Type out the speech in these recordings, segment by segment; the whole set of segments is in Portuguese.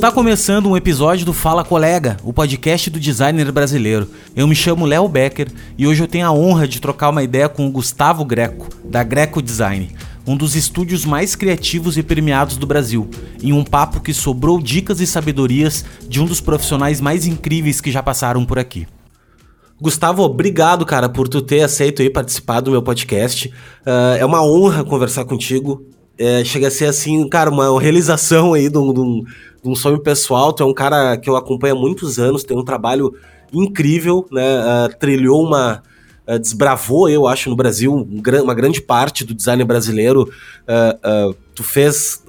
Está começando um episódio do Fala Colega, o podcast do designer brasileiro. Eu me chamo Léo Becker e hoje eu tenho a honra de trocar uma ideia com o Gustavo Greco, da Greco Design, um dos estúdios mais criativos e premiados do Brasil, em um papo que sobrou dicas e sabedorias de um dos profissionais mais incríveis que já passaram por aqui. Gustavo, obrigado, cara, por tu ter aceito aí participar do meu podcast. Uh, é uma honra conversar contigo. É, chega a ser assim, cara, uma realização aí de um, de, um, de um, sonho pessoal. Tu é um cara que eu acompanho há muitos anos, tem um trabalho incrível, né? Uh, trilhou uma. Uh, desbravou, eu acho, no Brasil, uma grande parte do design brasileiro. tu fez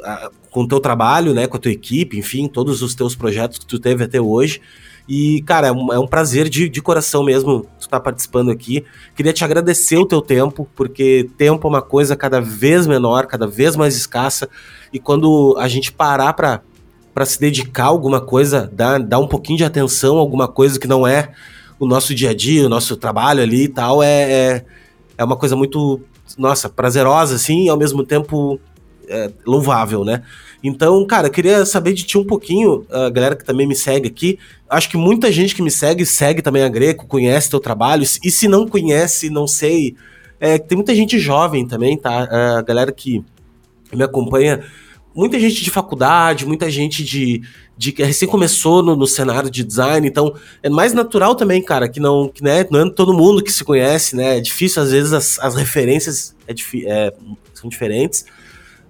com o teu trabalho, né? Com a tua equipe, enfim, todos os teus projetos que tu teve até hoje. E, cara, é um, é um prazer de, de coração mesmo tu estar tá participando aqui. Queria te agradecer o teu tempo, porque tempo é uma coisa cada vez menor, cada vez mais escassa. E quando a gente parar para para se dedicar a alguma coisa, dar, dar um pouquinho de atenção a alguma coisa que não é o nosso dia a dia, o nosso trabalho ali e tal, é, é, é uma coisa muito, nossa, prazerosa, assim, e ao mesmo tempo é, louvável, né? Então, cara, eu queria saber de ti um pouquinho, a galera que também me segue aqui. Acho que muita gente que me segue, segue também a Greco, conhece teu trabalho. E se não conhece, não sei. É, tem muita gente jovem também, tá? É, a galera que me acompanha. Muita gente de faculdade, muita gente de, de que recém começou no, no, cenário de design, então é mais natural também, cara, que não, que, né, não é todo mundo que se conhece, né? É difícil, às vezes, as, as referências é, é, são diferentes.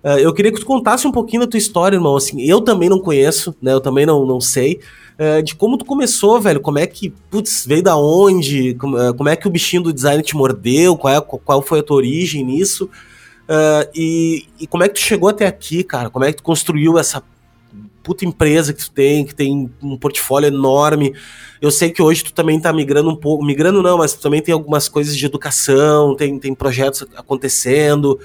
Uh, eu queria que tu contasse um pouquinho da tua história, irmão. Assim, eu também não conheço, né? Eu também não, não sei. Uh, de como tu começou, velho. Como é que, putz, veio da onde? Como, uh, como é que o bichinho do design te mordeu? Qual, é, qual foi a tua origem nisso? E, e, como é que tu chegou até aqui, cara? Como é que tu construiu essa puta empresa que tu tem, que tem um portfólio enorme? Eu sei que hoje tu também tá migrando um pouco, migrando não, mas tu também tem algumas coisas de educação, tem, tem projetos acontecendo.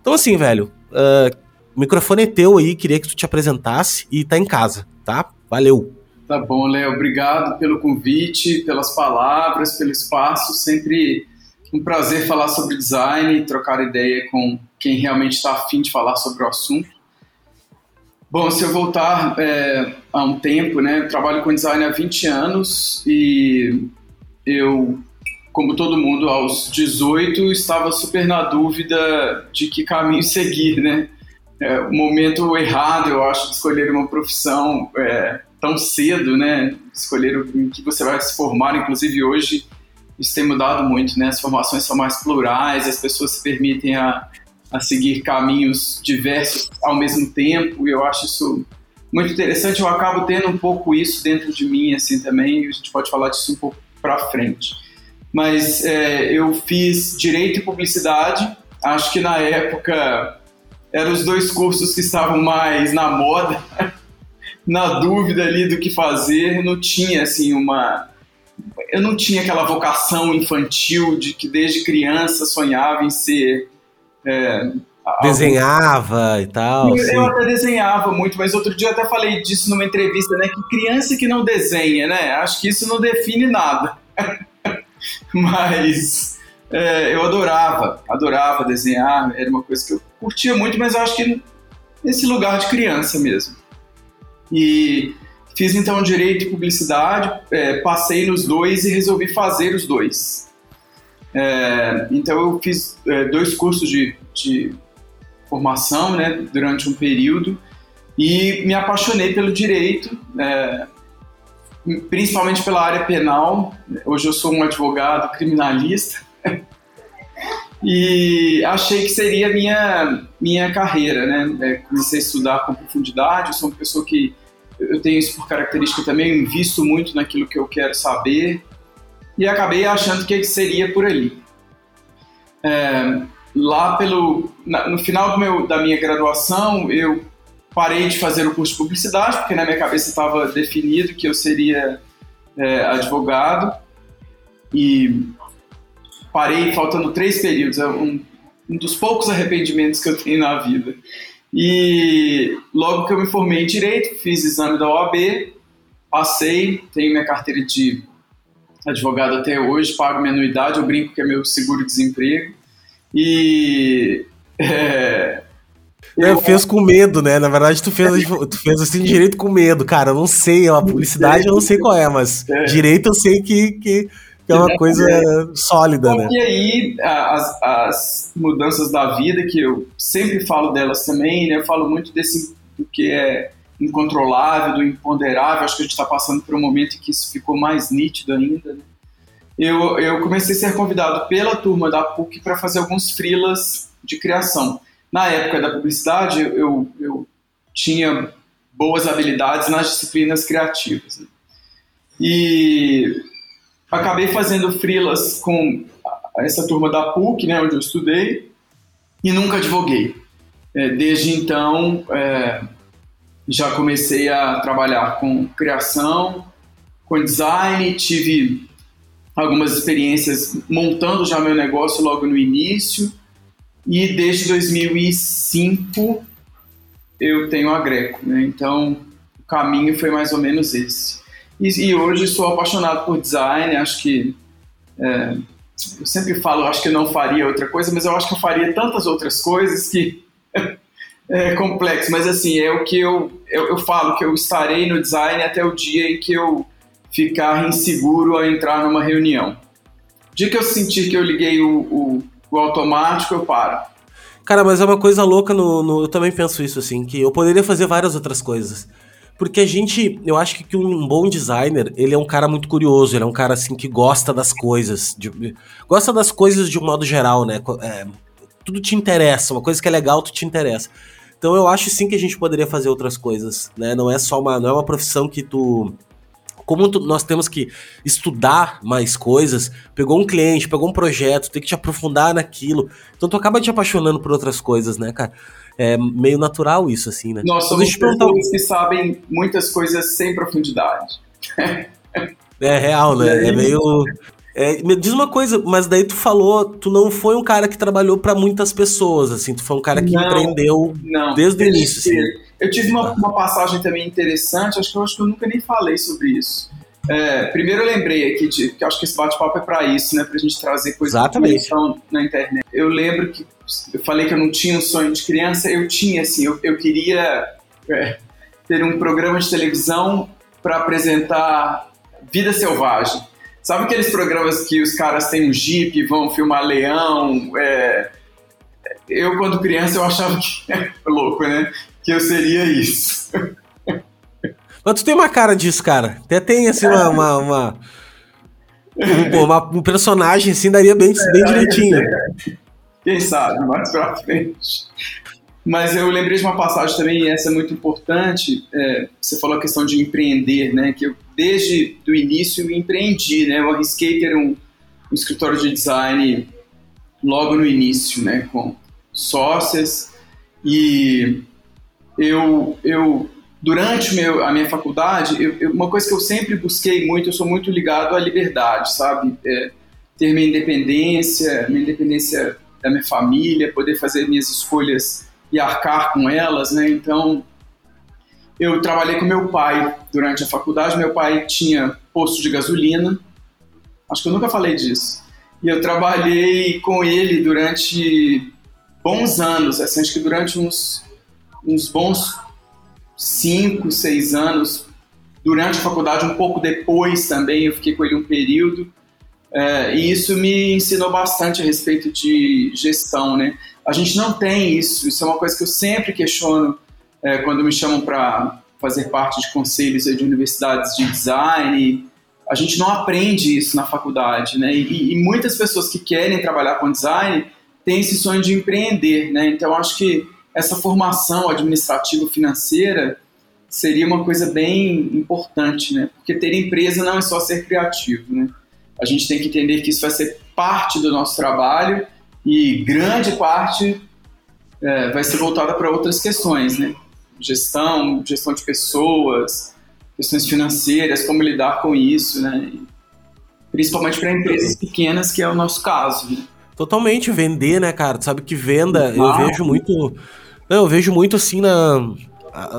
Então, assim, velho, uh, o microfone é teu aí, queria que tu te apresentasse e tá em casa, tá? Valeu! Tá bom, Léo, obrigado pelo convite, pelas palavras, pelo espaço, sempre um prazer falar sobre design e trocar ideia com quem realmente está afim de falar sobre o assunto. Bom, se eu voltar é, a um tempo, né, eu trabalho com design há 20 anos e eu como todo mundo, aos 18, estava super na dúvida de que caminho seguir, né? É, o momento errado, eu acho, de escolher uma profissão é, tão cedo, né? Escolher em que você vai se formar, inclusive hoje, isso tem mudado muito, né? As formações são mais plurais, as pessoas se permitem a, a seguir caminhos diversos ao mesmo tempo, e eu acho isso muito interessante. Eu acabo tendo um pouco isso dentro de mim, assim, também, e a gente pode falar disso um pouco para frente mas é, eu fiz Direito e Publicidade. Acho que na época eram os dois cursos que estavam mais na moda, na dúvida ali do que fazer. Não tinha assim uma. Eu não tinha aquela vocação infantil de que desde criança sonhava em ser. É, desenhava e tal. Eu, eu, até desenhava muito, mas outro dia eu até falei disso numa entrevista, né? Que criança que não desenha, né? Acho que isso não define nada. mas é, eu adorava, adorava desenhar, era uma coisa que eu curtia muito, mas eu acho que nesse lugar de criança mesmo. E fiz então direito e publicidade, é, passei nos dois e resolvi fazer os dois. É, então eu fiz é, dois cursos de, de formação né, durante um período e me apaixonei pelo direito. É, principalmente pela área penal. Hoje eu sou um advogado criminalista e achei que seria minha minha carreira, né? É, comecei a estudar com profundidade. Eu sou uma pessoa que eu tenho isso por característica também, eu invisto muito naquilo que eu quero saber e acabei achando que seria por ali. É, lá pelo no final meu, da minha graduação eu parei de fazer o curso de publicidade, porque na minha cabeça estava definido que eu seria é, advogado. E parei faltando três períodos, é um, um dos poucos arrependimentos que eu tenho na vida. E logo que eu me formei em Direito, fiz exame da OAB, passei, tenho minha carteira de advogado até hoje, pago minha anuidade, eu brinco que é meu seguro-desemprego. E é, Eu... fez com medo, né? Na verdade, tu fez, tu fez assim direito com medo, cara. Eu não sei, a publicidade eu não sei qual é, mas é. direito eu sei que, que, que é uma coisa sólida, né? E aí, as, as mudanças da vida, que eu sempre falo delas também, né? Eu falo muito desse do que é incontrolável, do imponderável. Acho que a gente está passando por um momento em que isso ficou mais nítido ainda. Né? Eu, eu comecei a ser convidado pela turma da PUC para fazer alguns frilas de criação. Na época da publicidade, eu, eu tinha boas habilidades nas disciplinas criativas. Né? E acabei fazendo frilas com essa turma da PUC, né, onde eu estudei, e nunca advoguei. É, desde então, é, já comecei a trabalhar com criação, com design, tive algumas experiências montando já meu negócio logo no início e desde 2005 eu tenho a Greco, né? Então o caminho foi mais ou menos esse. E, e hoje sou apaixonado por design, acho que é, eu sempre falo, acho que eu não faria outra coisa, mas eu acho que eu faria tantas outras coisas que é complexo, mas assim, é o que eu, eu, eu, falo, que eu estarei no design até o dia em que eu ficar inseguro a entrar numa reunião. O dia que eu sentir que eu liguei o, o, o automático, eu paro. Cara, mas é uma coisa louca no, no, Eu também penso isso, assim, que eu poderia fazer várias outras coisas. Porque a gente, eu acho que um bom designer, ele é um cara muito curioso, ele é um cara assim que gosta das coisas, de, gosta das coisas de um modo geral, né? É, tudo te interessa, uma coisa que é legal, tu te interessa. Então eu acho sim que a gente poderia fazer outras coisas, né? Não é só uma, não é uma profissão que tu como nós temos que estudar mais coisas, pegou um cliente, pegou um projeto, tem que te aprofundar naquilo. Então tu acaba te apaixonando por outras coisas, né, cara? É meio natural isso, assim, né? Nós somos pessoas que sabem muitas coisas sem profundidade. é real, né? É meio. É, me diz uma coisa, mas daí tu falou, tu não foi um cara que trabalhou para muitas pessoas, assim, tu foi um cara que não, empreendeu não, desde o início. Assim. Eu tive uma, uma, passagem também interessante, acho que eu acho que eu nunca nem falei sobre isso. É, primeiro eu lembrei aqui de que acho que esse bate-papo é para isso, né, pra gente trazer coisas Exatamente. na internet. Eu lembro que eu falei que eu não tinha um sonho de criança, eu tinha assim, eu, eu queria é, ter um programa de televisão para apresentar vida selvagem Sabe aqueles programas que os caras têm um jeep, vão filmar leão? É... Eu, quando criança, eu achava que é louco, né? Que eu seria isso. Mas tu tem uma cara disso, cara. Até tem, assim, uma... uma, uma... Um, uma, um personagem assim daria bem, bem direitinho. Quem sabe, mais pra frente. Mas eu lembrei de uma passagem também, e essa é muito importante. É, você falou a questão de empreender, né? Que eu, desde o início, empreendi, né? Eu arrisquei ter um, um escritório de design logo no início, né? Com sócias. E eu, eu durante meu, a minha faculdade, eu, eu, uma coisa que eu sempre busquei muito, eu sou muito ligado à liberdade, sabe? É, ter minha independência, minha independência da minha família, poder fazer minhas escolhas e arcar com elas, né? Então, eu trabalhei com meu pai durante a faculdade. Meu pai tinha posto de gasolina. Acho que eu nunca falei disso. E eu trabalhei com ele durante bons anos, assim, acho que durante uns, uns bons cinco, seis anos. Durante a faculdade, um pouco depois também, eu fiquei com ele um período. É, e isso me ensinou bastante a respeito de gestão, né? A gente não tem isso, isso é uma coisa que eu sempre questiono é, quando me chamam para fazer parte de conselhos de universidades de design. A gente não aprende isso na faculdade, né? E, e muitas pessoas que querem trabalhar com design têm esse sonho de empreender, né? Então acho que essa formação administrativa financeira seria uma coisa bem importante, né? Porque ter empresa não é só ser criativo, né? A gente tem que entender que isso vai ser parte do nosso trabalho e grande parte é, vai ser voltada para outras questões, né? Gestão, gestão de pessoas, questões financeiras, como lidar com isso, né? Principalmente para empresas pequenas, que é o nosso caso. Né? Totalmente vender, né, cara? Tu sabe que venda, eu vejo muito. Eu vejo muito assim na.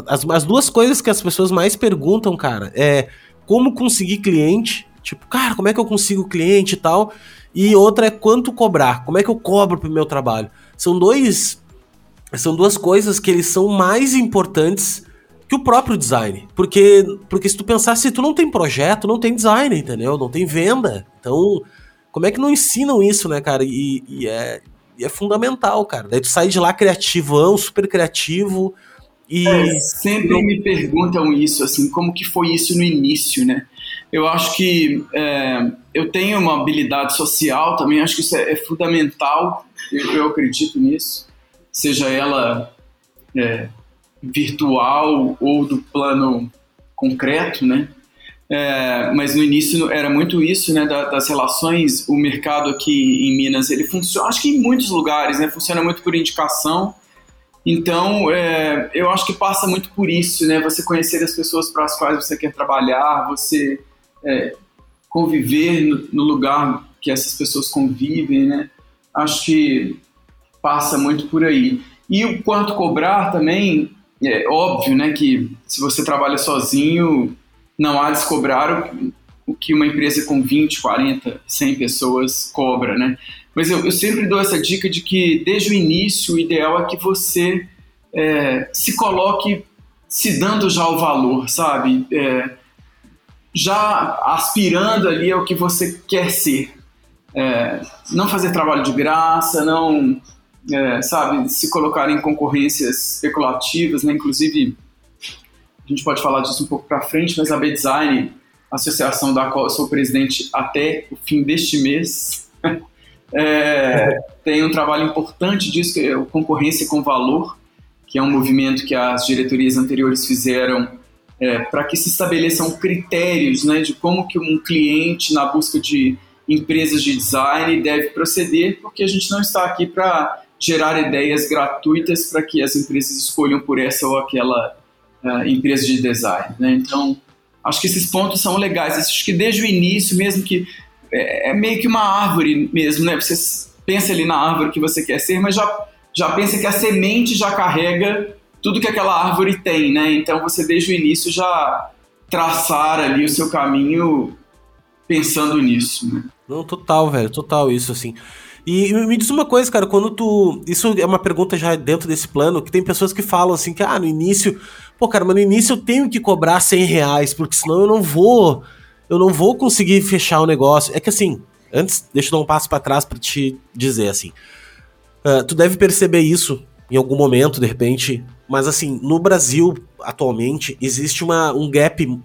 As, as duas coisas que as pessoas mais perguntam, cara, é como conseguir cliente. Tipo, cara, como é que eu consigo cliente e tal? E outra é quanto cobrar. Como é que eu cobro pro meu trabalho? São dois são duas coisas que eles são mais importantes que o próprio design. Porque, porque se tu pensar, se tu não tem projeto, não tem design, entendeu? Não tem venda. Então, como é que não ensinam isso, né, cara? E, e é, e é fundamental, cara. Daí tu sai de lá criativão, super criativo. E é, sempre me perguntam isso, assim, como que foi isso no início, né? Eu acho que é, eu tenho uma habilidade social também, acho que isso é, é fundamental, eu, eu, acredito nisso, seja ela é, virtual ou do plano concreto, né? É, mas no início era muito isso, né, das relações, o mercado aqui em Minas, ele funciona, acho que em muitos lugares, né, funciona muito por indicação, então é, eu acho que passa muito por isso, né, você conhecer as pessoas para as quais você quer trabalhar, você é, conviver no, no, lugar que essas pessoas convivem, né, acho que passa muito por aí. E o quanto cobrar também, é óbvio, né, que se você trabalha sozinho, não há de cobrar o, o que uma empresa com 20, 40, 100 pessoas cobra, né? Mas eu, eu sempre dou essa dica de que, desde o início, o ideal é que você é, se coloque se dando já o valor, sabe? É, já aspirando ali ao que você quer ser. É, não fazer trabalho de graça, não, é, sabe, se colocar em concorrências especulativas, né? Inclusive, a gente pode falar disso um pouco para frente, mas a B-Design, associação da qual eu sou presidente até o fim deste mês, é, tem um trabalho importante disso, que é a concorrência com valor, que é um movimento que as diretorias anteriores fizeram é, para que se estabeleçam critérios né, de como que um cliente, na busca de empresas de design, deve proceder, porque a gente não está aqui para gerar ideias gratuitas para que as empresas escolham por essa ou aquela uh, empresa de design. Né? Então, acho que esses pontos são legais. Acho que desde o início, mesmo que é, é, meio que uma árvore mesmo, né? Você pensa ali na árvore que você quer ser, mas já, já pensa que a semente já carrega tudo que aquela árvore tem, né? Então você desde o início já traçar ali o seu caminho pensando nisso, né? Não, total, velho, total isso, assim. E me diz uma coisa, cara, quando tu. Isso é uma pergunta já dentro desse plano, que tem pessoas que falam assim, que ah, no início. Pô, cara, mas no início eu tenho que cobrar 100 reais, porque senão eu não vou. Eu não vou conseguir fechar o negócio. É que assim, antes, deixa eu dar um passo para trás para te dizer assim. Uh, tu deve perceber isso em algum momento, de repente. Mas assim, no Brasil, atualmente, existe uma, um gap.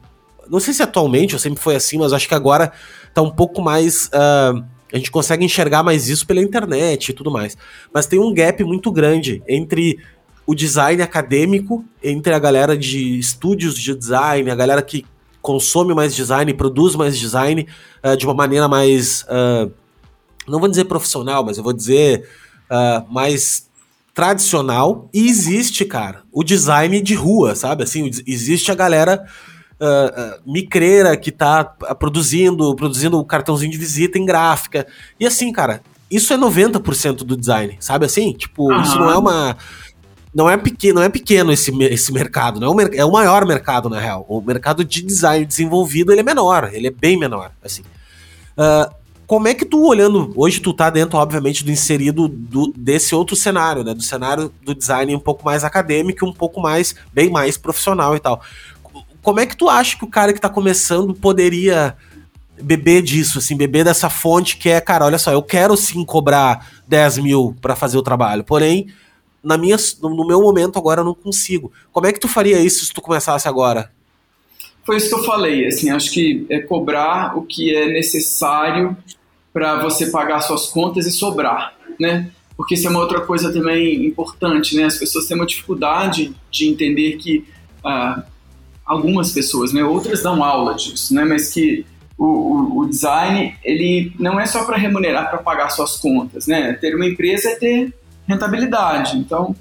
Não sei se atualmente ou sempre foi assim, mas acho que agora tá um pouco mais. Uh, a gente consegue enxergar mais isso pela internet e tudo mais. Mas tem um gap muito grande entre o design acadêmico, entre a galera de estúdios de design, a galera que consome mais design, produz mais design uh, de uma maneira mais. Uh, não vou dizer profissional, mas eu vou dizer uh, mais tradicional. E existe, cara, o design de rua, sabe? Assim, existe a galera uh, micreira que tá produzindo, produzindo o cartãozinho de visita em gráfica. E assim, cara, isso é 90% do design, sabe assim? Tipo, uhum. isso não é uma não é pequeno, não é pequeno esse, esse mercado, não é, o, é o maior mercado na real. O mercado de design desenvolvido ele é menor, ele é bem menor, assim. Uh, como é que tu olhando hoje tu tá dentro, obviamente, do inserido do, desse outro cenário, né? Do cenário do design um pouco mais acadêmico, um pouco mais bem mais profissional e tal como é que tu acha que o cara que tá começando poderia beber disso, assim, beber dessa fonte que é, cara, olha só, eu quero sim cobrar 10 mil para fazer o trabalho, porém, na minha, no meu momento agora eu não consigo. Como é que tu faria isso se tu começasse agora? Foi isso que eu falei, assim, acho que é cobrar o que é necessário para você pagar suas contas e sobrar, né? Porque isso é uma outra coisa também importante, né? As pessoas têm uma dificuldade de entender que ah, algumas pessoas, né? Outras dão aula disso, né? Mas que o, o, o design ele não é só para remunerar, para pagar suas contas, né? Ter uma empresa é ter rentabilidade. Então,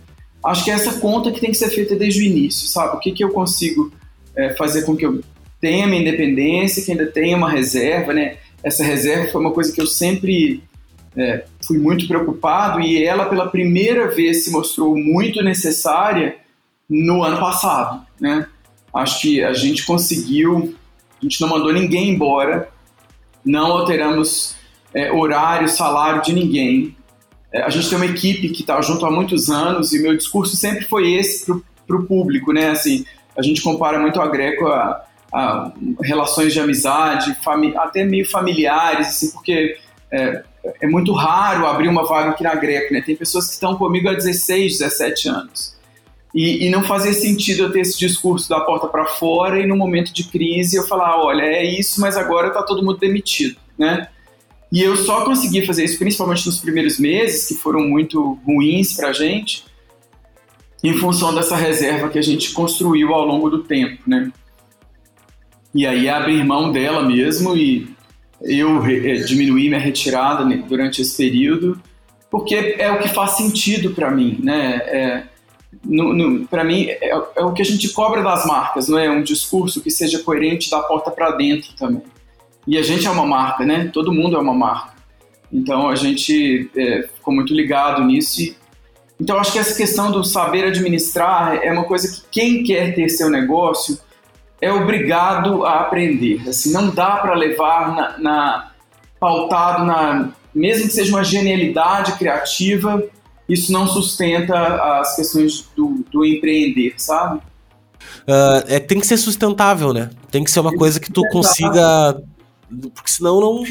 acho que é essa conta que tem que ser feita desde o início, sabe? O que, que eu consigo é, fazer com que eu tenha minha independência, que ainda tenha uma reserva, né? Essa reserva foi uma coisa que eu sempre é, fui muito preocupado e ela pela primeira vez se mostrou muito necessária no ano passado, né? acho que a gente conseguiu, a gente não mandou ninguém embora, não alteramos é, horário, salário de ninguém. é, a gente tem uma equipe que está junto há muitos anos e meu discurso sempre foi esse para o público, né? Assim, a gente compara muito a Greco a, a relações de amizade, até meio familiares, assim, porque é, é, muito raro abrir uma vaga aqui na Greco, né? Tem pessoas que estão comigo há 16, 17 anos. E, e não fazia sentido eu ter esse discurso da porta para fora e no momento de crise eu falar, olha, é isso, mas agora está todo mundo demitido, né? E eu só consegui fazer isso, principalmente nos primeiros meses, que foram muito ruins para a gente, em função dessa reserva que a gente construiu ao longo do tempo, né? E aí abrir mão dela mesmo e eu é, diminuir minha retirada durante esse período, porque é o que faz sentido para mim, né? É, para mim é, é, o que a gente cobra das marcas, não é um discurso que seja coerente da porta para dentro também. E a gente é uma marca, né? Todo mundo é uma marca. Então a gente é, ficou muito ligado nisso. E, então acho que essa questão do saber administrar é uma coisa que quem quer ter seu negócio é obrigado a aprender. Assim, não dá para levar na, na, pautado na mesmo que seja uma genialidade criativa, isso não sustenta as questões do, do empreender, sabe? Uh, é, tem que ser sustentável, né? Tem que ser uma coisa que tu consiga porque senão não.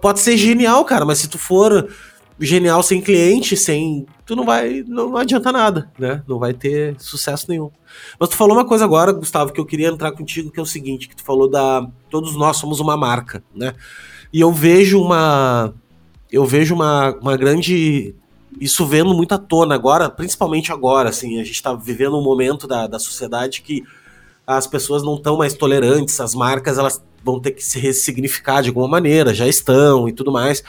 Pode ser genial, cara, mas se tu for genial sem cliente, sem. Tu não vai. Não, não adianta nada, né? Não vai ter sucesso nenhum. Mas tu falou uma coisa agora, Gustavo, que eu queria entrar contigo, que é o seguinte: que tu falou da. Todos nós somos uma marca, né? E eu vejo uma. Eu vejo uma, uma grande. Isso vendo muito à tona agora, principalmente agora, assim, a gente tá vivendo um momento da, da sociedade que as pessoas não estão mais tolerantes, as marcas elas vão ter que se ressignificar de alguma maneira, já estão e tudo mais.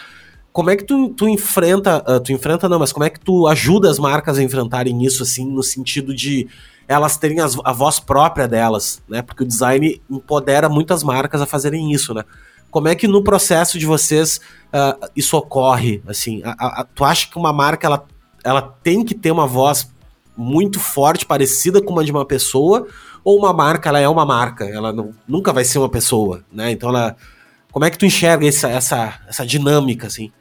Como é que tu, tu enfrenta, uh, tu enfrenta não, mas como é que tu ajuda as marcas a enfrentarem isso, assim, no sentido de elas terem as, a voz própria delas, né? Porque o design empodera muitas marcas a fazerem isso, né? Como é que no processo de vocês uh, isso ocorre, assim? A, a, tu acha que uma marca, ela, ela tem que ter uma voz muito forte, parecida com uma de uma pessoa, ou uma marca, ela é uma marca, ela não, nunca vai ser uma pessoa, né? Então ela. Como é que tu enxerga essa, essa, essa dinâmica, assim?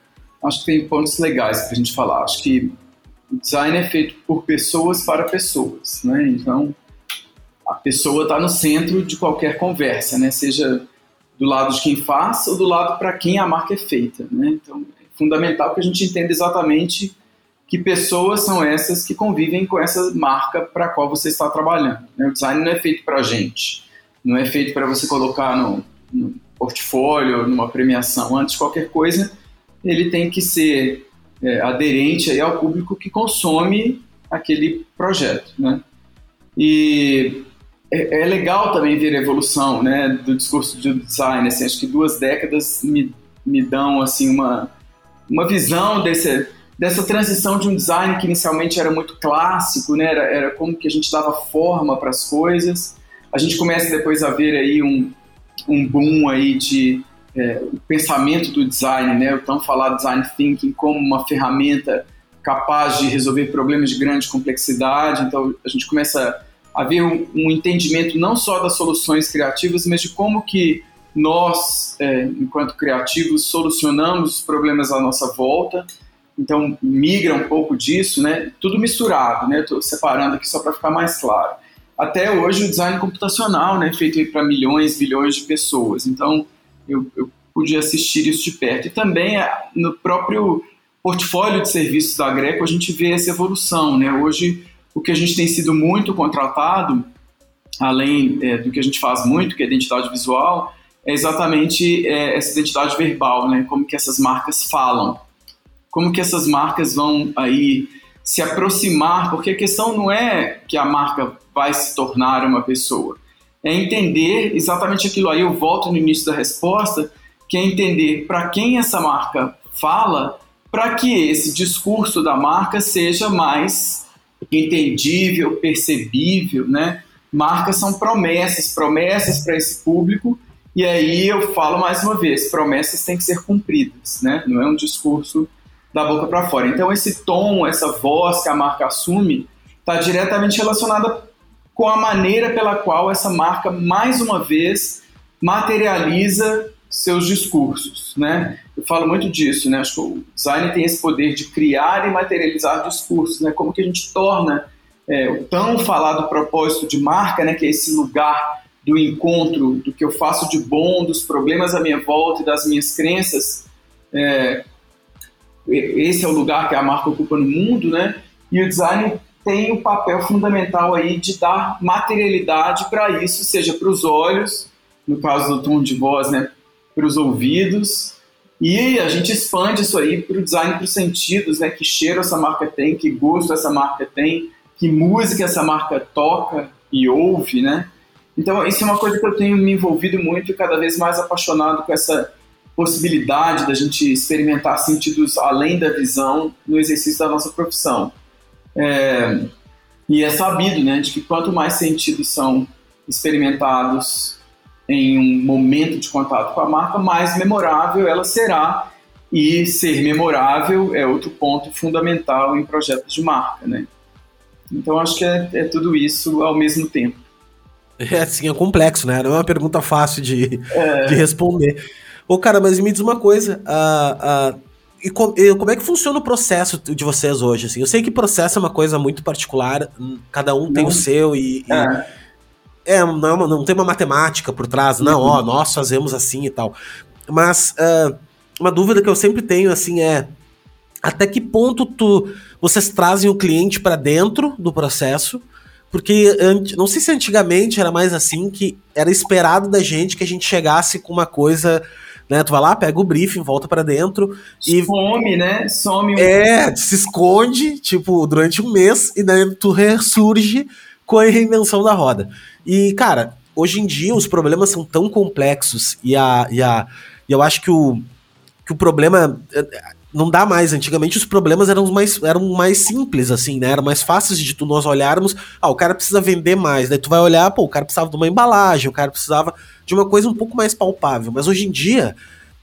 Acho que tem pontos legais para a gente falar. Acho que o design é feito por pessoas para pessoas, né? Então, a pessoa está no centro de qualquer conversa, né? Seja do lado de quem faz ou do lado para quem a marca é feita, né? Então, é fundamental que a gente entenda exatamente que pessoas são essas que convivem com essa marca para a qual você está trabalhando. Né? O design não é feito para gente, não é feito para você colocar no, no portfólio, numa premiação. Antes de qualquer coisa, ele tem que ser é, aderente aí ao público que consome aquele projeto, né? E é, é, legal também ver a evolução, né, do discurso de design. Assim, acho que duas décadas me, me dão assim uma uma visão desse dessa transição de um design que inicialmente era muito clássico, né? era, era como que a gente dava forma para as coisas. A gente começa depois a ver aí um, um boom aí de é, pensamento do design, né? o tão falado design thinking como uma ferramenta capaz de resolver problemas de grande complexidade. Então a gente começa a ver um, um entendimento não só das soluções criativas, mas de como que nós, é, enquanto criativos, solucionamos os problemas à nossa volta então migra um pouco disso, né? Tudo misturado, né? Estou separando aqui só para ficar mais claro. Até hoje o design computacional, né? Feito para milhões, bilhões de pessoas. Então eu, eu pude assistir isso de perto. E também é, no próprio portfólio de serviços da Greco a gente vê essa evolução, né? Hoje o que a gente tem sido muito contratado, além é, do que a gente faz muito, que é identidade visual, é exatamente é, essa identidade verbal, né? Como que essas marcas falam como que essas marcas vão aí se aproximar, porque a questão não é que a marca vai se tornar uma pessoa, é entender exatamente aquilo aí. Eu volto no início da resposta, que é entender para quem essa marca fala, para que esse discurso da marca seja mais entendível, percebível, né? Marcas são promessas, promessas para esse público. E aí eu falo mais uma vez, promessas têm que ser cumpridas, né? Não é um discurso da boca para fora. Então, esse tom, essa voz que a marca assume, está diretamente relacionada com a maneira pela qual essa marca, mais uma vez, materializa seus discursos, né? Eu falo muito disso, né? Acho que o design tem esse poder de criar e materializar discursos, né? Como que a gente torna é, o tão falado propósito de marca, né? Que é esse lugar do encontro, do que eu faço de bom, dos problemas à minha volta e das minhas crenças. É, esse é o lugar que a marca ocupa no mundo, né? E o design tem o papel fundamental aí de dar materialidade para isso, seja para os olhos, no caso do tom de voz, né? para os ouvidos. E a gente expande isso aí para o design para os sentidos, né? Que cheiro essa marca tem, que gosto essa marca tem, que música essa marca toca e ouve, né? Então, isso é uma coisa que eu tenho me envolvido muito e cada vez mais apaixonado com essa possibilidade da gente experimentar sentidos além da visão no exercício da nossa profissão. É, e é sabido, né, de que quanto mais sentidos são experimentados em um momento de contato com a marca, mais memorável ela será. E ser memorável é outro ponto fundamental em projetos de marca, né? Então acho que é, é tudo isso ao mesmo tempo. É, assim, é complexo, né? Não é uma pergunta fácil de, é... de responder. Ô, cara, mas me diz uma coisa. Uh, uh, e, com, e, como é que funciona o processo de vocês hoje? Assim? Eu sei que processo é uma coisa muito particular, cada um tem o seu e, é. e é, não, é não tem uma matemática por trás, não, ó, uhum. nós fazemos assim e tal. Mas uh, uma dúvida que eu sempre tenho, assim, é até que ponto tu, vocês trazem o cliente para dentro do processo? Porque não sei se antigamente era mais assim, que era esperado da gente que a gente chegasse com uma coisa né? Tu vai lá, pega o briefing, volta para dentro e some, né? Some. É, se esconde, tipo, durante um mês e daí tu ressurge com a reinvenção da roda. E, cara, hoje em dia os problemas são tão complexos e, a, e, a, e eu acho que o, que o problema não dá mais. Antigamente os problemas eram mais, eram mais simples, assim, né? Eram mais fáceis de tu, nós olharmos. Ah, o cara precisa vender mais. Daí tu vai olhar, pô, o cara precisava de uma embalagem, o cara precisava de uma coisa um pouco mais palpável. Mas hoje em dia,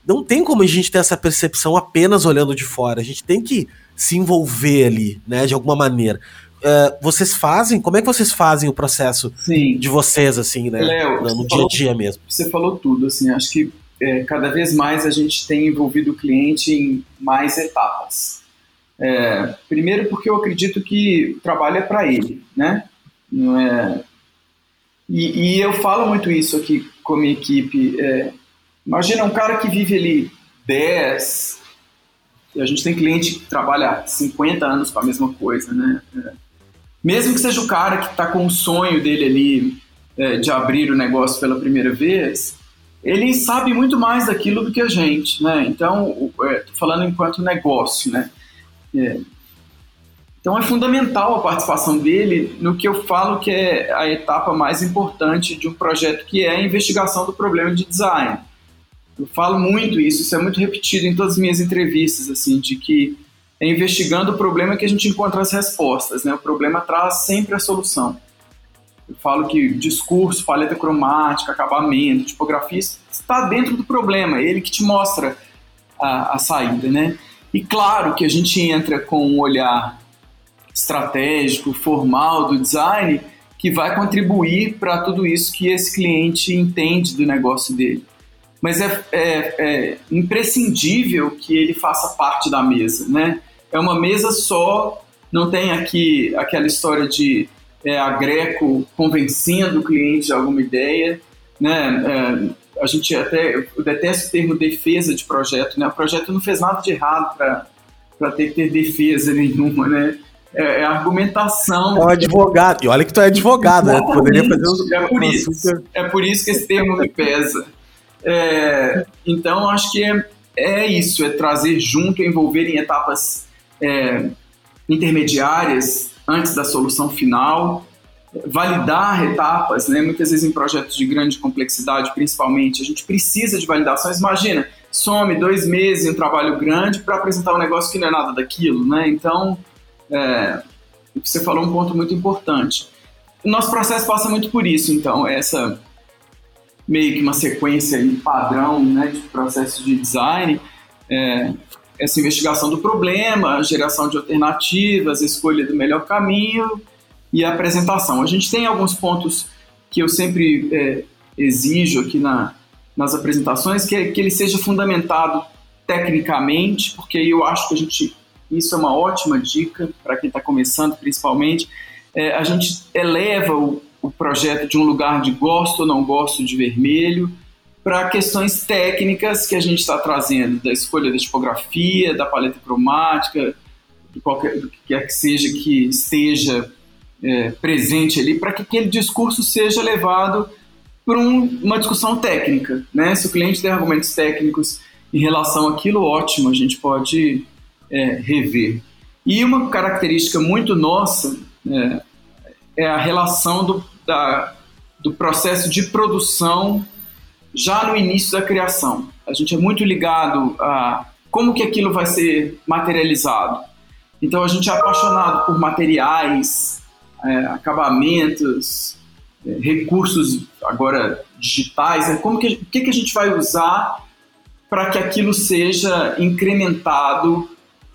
não tem como a gente ter essa percepção apenas olhando de fora. A gente tem que se envolver ali, né, de alguma maneira. Uh, vocês fazem? Como é que vocês fazem o processo Sim. de vocês, assim, né? Léo, no, no dia a dia mesmo? Você falou tudo, assim, acho que é, cada vez mais a gente tem envolvido o cliente em mais etapas. É, primeiro porque eu acredito que o trabalho é para ele, né? Não é... E, e, eu falo muito isso aqui com a minha equipe. É, imagina um cara que vive ali 10, a gente tem cliente que trabalha 50 anos com a mesma coisa, né? É, mesmo que seja o cara que está com o sonho dele ali é, de abrir o negócio pela primeira vez, ele sabe muito mais daquilo do que a gente, né? Então, é, falando enquanto negócio, né? É, então é fundamental a participação dele no que eu falo que é a etapa mais importante de um projeto, que é a investigação do problema de design. Eu falo muito isso, isso é muito repetido em todas as minhas entrevistas, assim, de que é investigando o problema que a gente encontra as respostas, né? O problema traz sempre a solução. Eu falo que discurso, paleta cromática, acabamento, tipografia, está dentro do problema, é ele que te mostra a, a saída, né? E claro que a gente entra com um olhar estratégico, formal do design, que vai contribuir para tudo isso que esse cliente entende do negócio dele. Mas é, é, é imprescindível que ele faça parte da mesa, né? é uma mesa só, não tem aqui aquela história de é, a Greco convencendo o cliente de alguma ideia, né? É, a gente até, eu detesto o termo defesa de projeto, né? O projeto não fez nada de errado para ter que ter defesa nenhuma, né? É, é argumentação. É um advogado. E olha que tu é advogado, né? Poderia fazer um, é por isso. É por isso que esse termo me pesa. É, então, acho que é, é isso, é trazer junto, envolver em etapas é, intermediárias antes da solução final, validar etapas, né? muitas vezes em projetos de grande complexidade, principalmente, a gente precisa de validações. Imagina, some dois meses em um trabalho grande para apresentar um negócio que não é nada daquilo, né? Então, é, você falou um ponto muito importante. O nosso processo passa muito por isso, então, essa meio que uma sequência padrão né, de processo de design. É, essa investigação do problema, geração de alternativas, escolha do melhor caminho e a apresentação. A gente tem alguns pontos que eu sempre é, exijo aqui na, nas apresentações, que, que ele seja fundamentado tecnicamente, porque eu acho que a gente, isso é uma ótima dica para quem está começando, principalmente, é, a gente eleva o, o projeto de um lugar de gosto ou não gosto de vermelho para questões técnicas que a gente está trazendo, da escolha da tipografia, da paleta cromática, de qualquer do que quer que seja que esteja é, presente ali, para que aquele discurso seja levado para um, uma discussão técnica. Né? Se o cliente tem argumentos técnicos em relação àquilo, ótimo, a gente pode é, rever. E uma característica muito nossa é, é a relação do, da, do processo de produção já no início da criação. A gente é muito ligado a como que aquilo vai ser materializado. Então a gente é apaixonado por materiais, é, acabamentos, é, recursos agora digitais. É, como que, que, que a gente vai usar para que aquilo seja incrementado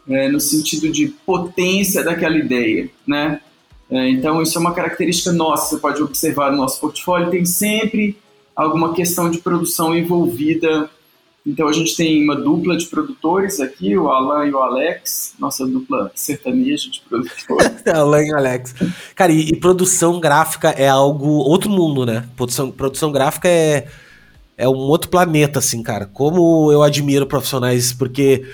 é, no sentido de potência daquela ideia, né? É, então isso é uma característica nossa. Você pode observar no nosso portfólio tem sempre alguma questão de produção envolvida. Então a gente tem uma dupla de produtores aqui, o Alan e o Alex, nossa dupla sertaneja de produtores. Alan e Alex. Cara, e, e, produção gráfica é algo outro mundo, né? Produção, produção gráfica é é um outro planeta, assim, cara. Como eu admiro profissionais, porque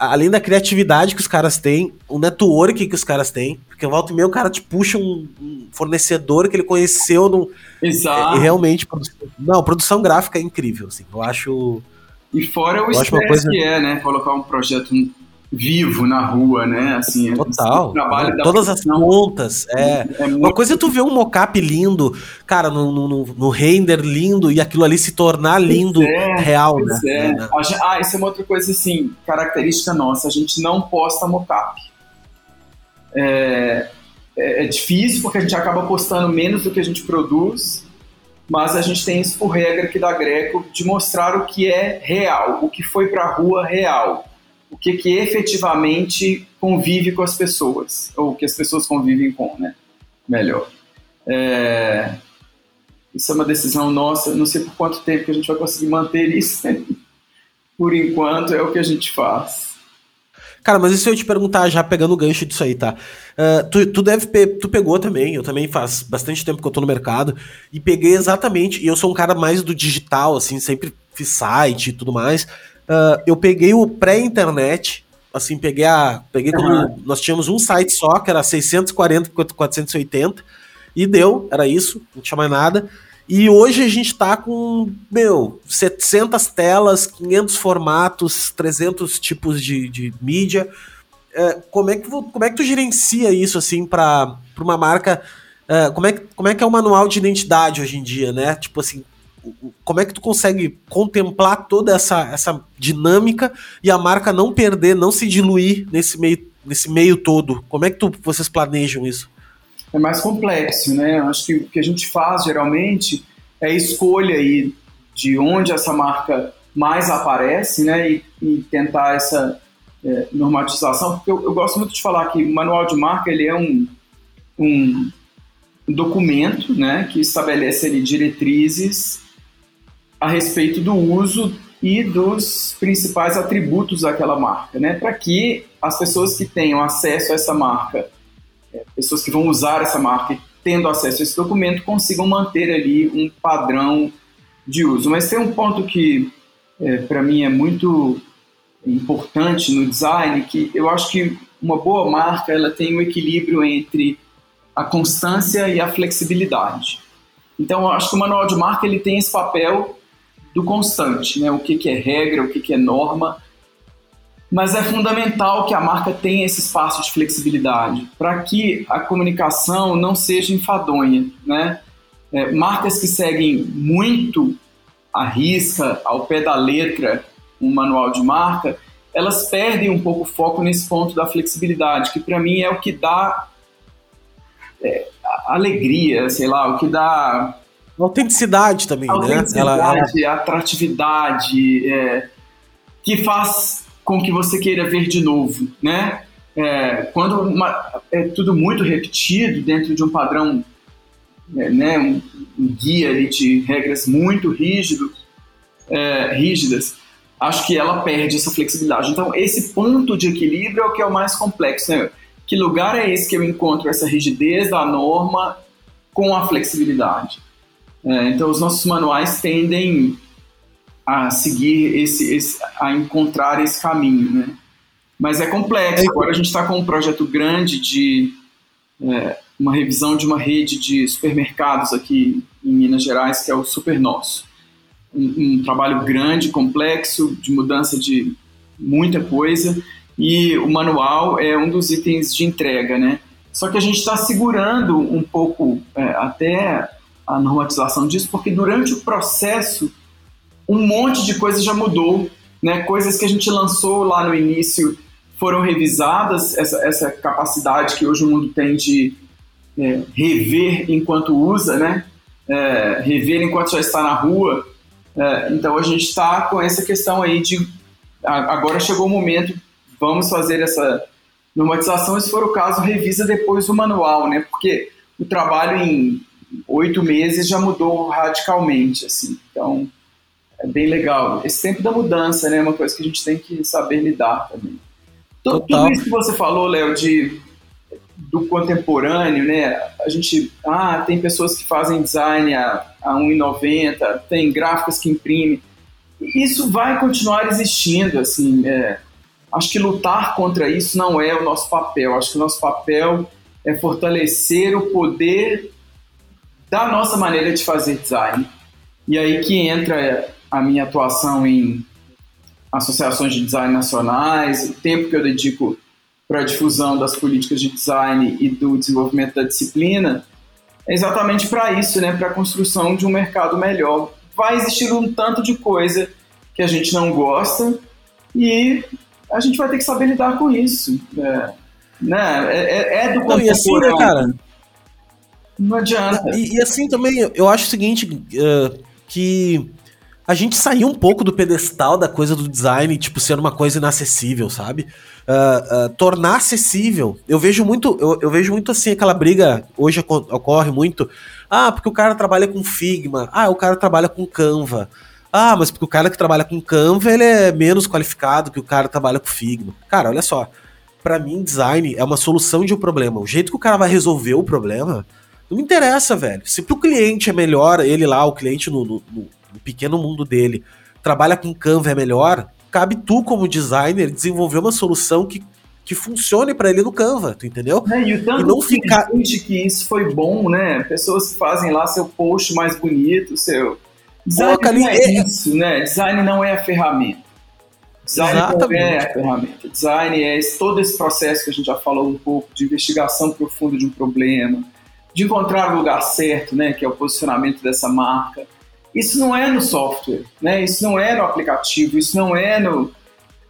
além da criatividade que os caras têm, o network que os caras têm, porque volta e meia o cara te puxa um, fornecedor que ele conheceu no. Exato. Realmente. Não, produção gráfica é incrível, assim. Eu acho. E fora o estresse coisa... que é, né? Colocar um projeto vivo na rua, né? Assim, Total. Trabalho é, todas as pontas. É. é muito... Uma coisa é tu ver um mocap lindo, cara, no, no, no, render lindo e aquilo ali se tornar lindo é, real, né? É. é. Ah, isso é uma outra coisa assim, característica nossa. A gente não posta mocap. É, é, é difícil porque a gente acaba postando menos do que a gente produz, mas a gente tem isso por regra aqui da Greco de mostrar o que é real, o que foi para a rua real o que, que efetivamente convive com as pessoas, ou que as pessoas convivem com, né? Melhor. É... Isso é uma decisão nossa, não sei por quanto tempo que a gente vai conseguir manter isso. por enquanto é o que a gente faz. Cara, mas se eu te perguntar, já pegando o gancho disso aí, tá? Uh, tu, tu deve tu pegou também, eu também faz bastante tempo que eu tô no mercado, e peguei exatamente, e eu sou um cara mais do digital, assim, sempre fiz site e tudo mais. Uh, eu peguei o pré-internet, assim, peguei a. Peguei uhum. nós tínhamos um site só, que era 640 por 480, e deu, era isso, não tinha mais nada. E hoje a gente tá com, meu, 700 telas, 500 formatos, 300 tipos de, de mídia. É, como, é que, como é que tu gerencia isso, assim, para uma marca... É, como, é, como é que é o manual de identidade hoje em dia, né? Tipo assim, como é que tu consegue contemplar toda essa, essa dinâmica e a marca não perder, não se diluir nesse meio, nesse meio todo? Como é que tu, vocês planejam isso? É mais complexo, né? Acho que o que a gente faz geralmente é escolha aí de onde essa marca mais aparece, né? E, e tentar essa é, normatização, porque eu, eu, gosto muito de falar que o manual de marca ele é um, um documento, né? Que estabelece ali diretrizes a respeito do uso e dos principais atributos daquela marca, né? Para que as pessoas que tenham acesso a essa marca, é, pessoas que vão usar essa marca, tendo acesso a esse documento, consigam manter ali um padrão de uso. Mas tem um ponto que é, para mim é muito importante no design, que eu acho que uma boa marca ela tem um equilíbrio entre a constância e a flexibilidade. Então, eu acho que o manual de marca ele tem esse papel do constante, né? O que, que é regra, o que, que é norma. Mas é fundamental que a marca tenha esse espaço de flexibilidade para que a comunicação não seja enfadonha, né? É, marcas que seguem muito a risca, ao pé da letra, um manual de marca, elas perdem um pouco o foco nesse ponto da flexibilidade, que para mim é o que dá é, alegria, sei lá, o que dá Autenticidade também, autenticidade, né? Autenticidade, ela... atratividade, é, que faz com que você queira ver de novo, né? É, quando uma, é tudo muito repetido dentro de um padrão, é, né, um, um guia ali de regras muito rígido, é, rígidas, acho que ela perde essa flexibilidade. Então, esse ponto de equilíbrio é o que é o mais complexo. Né? Que lugar é esse que eu encontro essa rigidez da norma com a flexibilidade? É, então, os nossos manuais tendem a seguir esse, esse, a encontrar esse caminho, né? Mas é complexo. É. Agora a gente está com um projeto grande de é, uma revisão de uma rede de supermercados aqui em Minas Gerais, que é o Super Nosso um, um trabalho grande, complexo, de mudança de muita coisa, e o manual é um dos itens de entrega, né? Só que a gente está segurando um pouco é, até a normatização disso, porque durante o processo um monte de coisa já mudou, né? Coisas que a gente lançou lá no início foram revisadas, essa, essa capacidade que hoje o mundo tem de é, rever enquanto usa, né? É, rever enquanto já está na rua, é, então a gente está com essa questão aí de agora chegou o momento, vamos fazer essa normatização, se for o caso, revisa depois o manual, né? Porque o trabalho em oito meses já mudou radicalmente, assim. Então é bem legal. Esse tempo da mudança, né? É uma coisa que a gente tem que saber lidar também. Total. Tudo isso que você falou, Léo, de do contemporâneo, né? A gente, ah, tem pessoas que fazem design a, a 1,90, tem gráficos que imprimem. Isso vai continuar existindo, assim. É, acho que lutar contra isso não é o nosso papel. Acho que o nosso papel é fortalecer o poder da nossa maneira de fazer design. E aí que entra a minha atuação em associações de design nacionais, o tempo que eu dedico para a difusão das políticas de design e do desenvolvimento da disciplina, é exatamente para isso, né, para a construção de um mercado melhor. Vai existir um tanto de coisa que a gente não gosta e a gente vai ter que saber lidar com isso. É, né? é, é, é do não, e assim, né, cara? Não adianta. E, e, assim também, eu acho o seguinte, uh, que a gente saiu um pouco do pedestal da coisa do design, tipo, sendo uma coisa inacessível, sabe? Uh, uh, tornar acessível. Eu vejo muito, eu, eu, vejo muito assim, aquela briga hoje ocorre muito. Ah, porque o cara trabalha com Figma. Ah, o cara trabalha com Canva. Ah, mas porque o cara que trabalha com Canva ele é menos qualificado que o cara que trabalha com Figma. Cara, olha só. Para mim, design é uma solução de um problema. O jeito que o cara vai resolver o problema não me interessa, velho. Se pro cliente é melhor, ele lá, o cliente no, no, no no pequeno mundo dele, trabalha com Canva é melhor, cabe tu como designer desenvolver uma solução que, que funcione para ele no Canva, tu entendeu? É, e o tanto e não ficar que isso foi bom, né? Pessoas fazem lá seu post mais bonito, seu design Pô, não é, é isso, né? Design não é a ferramenta. Design Exatamente. não é a ferramenta. Design é todo esse processo que a gente já falou um pouco de investigação profunda de um problema, de encontrar o lugar certo, né? Que é o posicionamento dessa marca isso não é no software, né? Isso não é no aplicativo, isso não é no.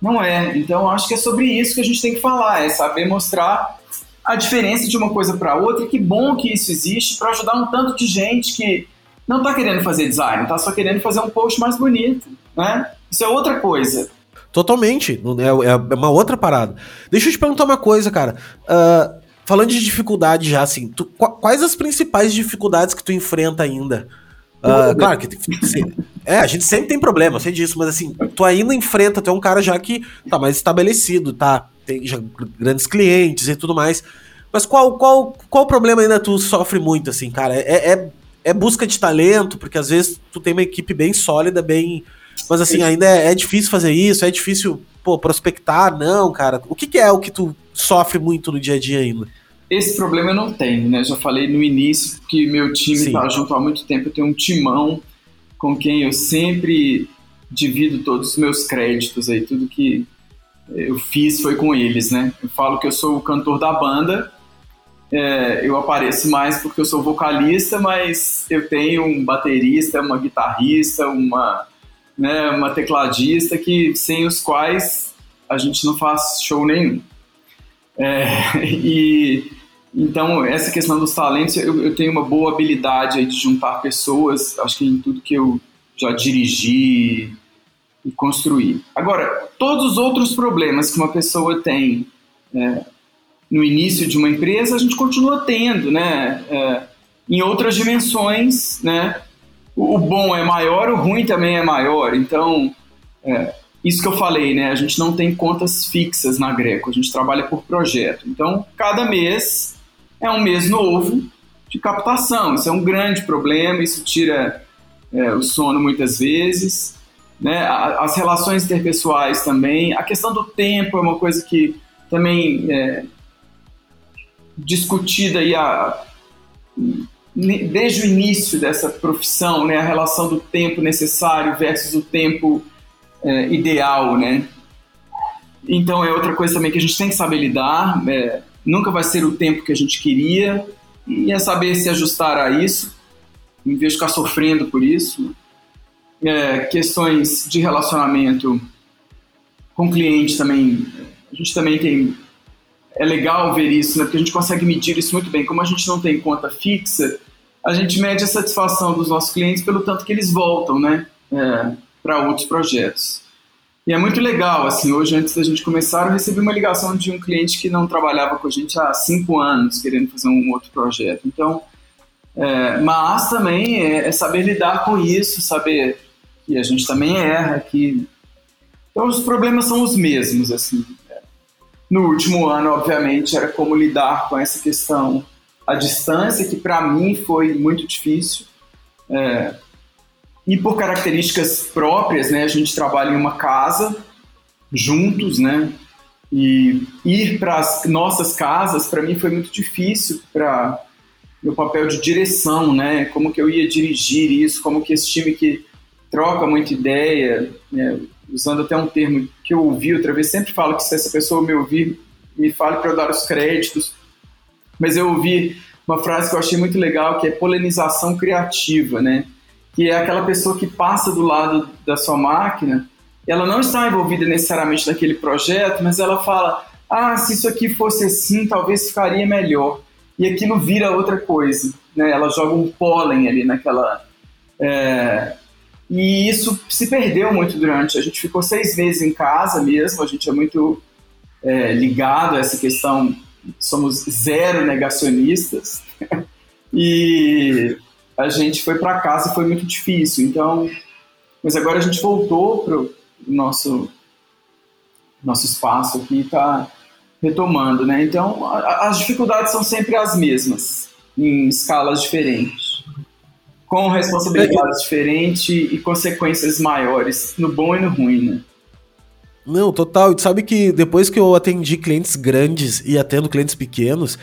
Não é. Então, acho que é sobre isso que a gente tem que falar, é saber mostrar a diferença de uma coisa para outra. E que bom que isso existe para ajudar um tanto de gente que não está querendo fazer design, está só querendo fazer um post mais bonito, né? Isso é outra coisa. Totalmente. É, é uma outra parada. Deixa eu te perguntar uma coisa, cara. Uh, falando de dificuldade já, assim, tu, quais as principais dificuldades que tu enfrenta ainda? Uh, claro que é, a gente sempre tem problema, eu sei disso, mas assim, tu ainda enfrenta, tu é um cara já que tá mais estabelecido, tá? Tem já grandes clientes e tudo mais. Mas qual, qual, qual problema ainda tu sofre muito, assim, cara? É, é, é busca de talento, porque às vezes tu tem uma equipe bem sólida, bem. Mas assim, ainda é, é difícil fazer isso, é difícil, pô, prospectar, não, cara. O que, que é o que tu sofre muito no dia a dia ainda? Esse problema eu não tenho, né? Já falei no início que meu time está junto há muito tempo. Eu tenho um timão com quem eu sempre divido todos os meus créditos aí, tudo que eu fiz foi com eles, né? Eu falo que eu sou o cantor da banda, é, eu apareço mais porque eu sou vocalista, mas eu tenho um baterista, uma guitarrista, uma, né, uma tecladista que sem os quais a gente não faz show nenhum. É, e então, essa questão dos talentos, eu, eu tenho uma boa habilidade de juntar pessoas, acho que em tudo que eu já dirigi e construí. Agora, todos os outros problemas que uma pessoa tem é, no início de uma empresa, a gente continua tendo, né? É, em outras dimensões, né? o bom é maior, o ruim também é maior. Então, é, isso que eu falei, né? A gente não tem contas fixas na Greco, a gente trabalha por projeto. Então, cada mês é um mês novo de captação. Isso é um grande problema, isso tira é, o sono muitas vezes. Né? As relações interpessoais também. A questão do tempo é uma coisa que também é discutida aí a, desde o início dessa profissão, né? a relação do tempo necessário versus o tempo é, ideal, né? Então é outra coisa também que a gente tem que saber lidar. É, nunca vai ser o tempo que a gente queria e é saber se ajustar a isso, em vez de ficar sofrendo por isso. É, questões de relacionamento com cliente também. A gente também tem. É legal ver isso, né? Porque a gente consegue medir isso muito bem. Como a gente não tem conta fixa, a gente mede a satisfação dos nossos clientes pelo tanto que eles voltam, né? É, para outros projetos. E é muito legal, assim, hoje antes da gente começar, eu recebi uma ligação de um cliente que não trabalhava com a gente há cinco anos, querendo fazer um outro projeto. Então, é, mas também é, é, saber lidar com isso, saber que a gente também erra, que... Então, os problemas são os mesmos, assim. No último ano, obviamente, era como lidar com essa questão à distância, que para mim foi muito difícil. É, e por características próprias, né, a gente trabalha em uma casa juntos, né? E ir para as nossas casas para mim foi muito difícil para meu papel de direção, né? Como que eu ia dirigir isso, como que esse time que troca muita ideia, né? usando até um termo que eu ouvi outra vez, sempre falo que se essa pessoa me ouvir, me fale para eu dar os créditos. Mas eu ouvi uma frase que eu achei muito legal, que é polinização criativa, né? Que é aquela pessoa que passa do lado da sua máquina, ela não está envolvida necessariamente naquele projeto, mas ela fala: ah, se isso aqui fosse assim, talvez ficaria melhor. E aquilo vira outra coisa, né? Ela joga um pólen ali naquela. É... E isso se perdeu muito durante. A gente ficou seis meses em casa mesmo, a gente é muito é, ligado a essa questão, somos zero negacionistas. e a gente foi para casa e foi muito difícil. Então, mas agora a gente voltou para o nosso nosso espaço aqui e está retomando, né? Então, a, as dificuldades são sempre as mesmas, em escalas diferentes, com responsabilidades diferentes e consequências maiores, no bom e no ruim, né? Não, total. E tu sabe que depois que eu atendi clientes grandes e atendo clientes pequenos,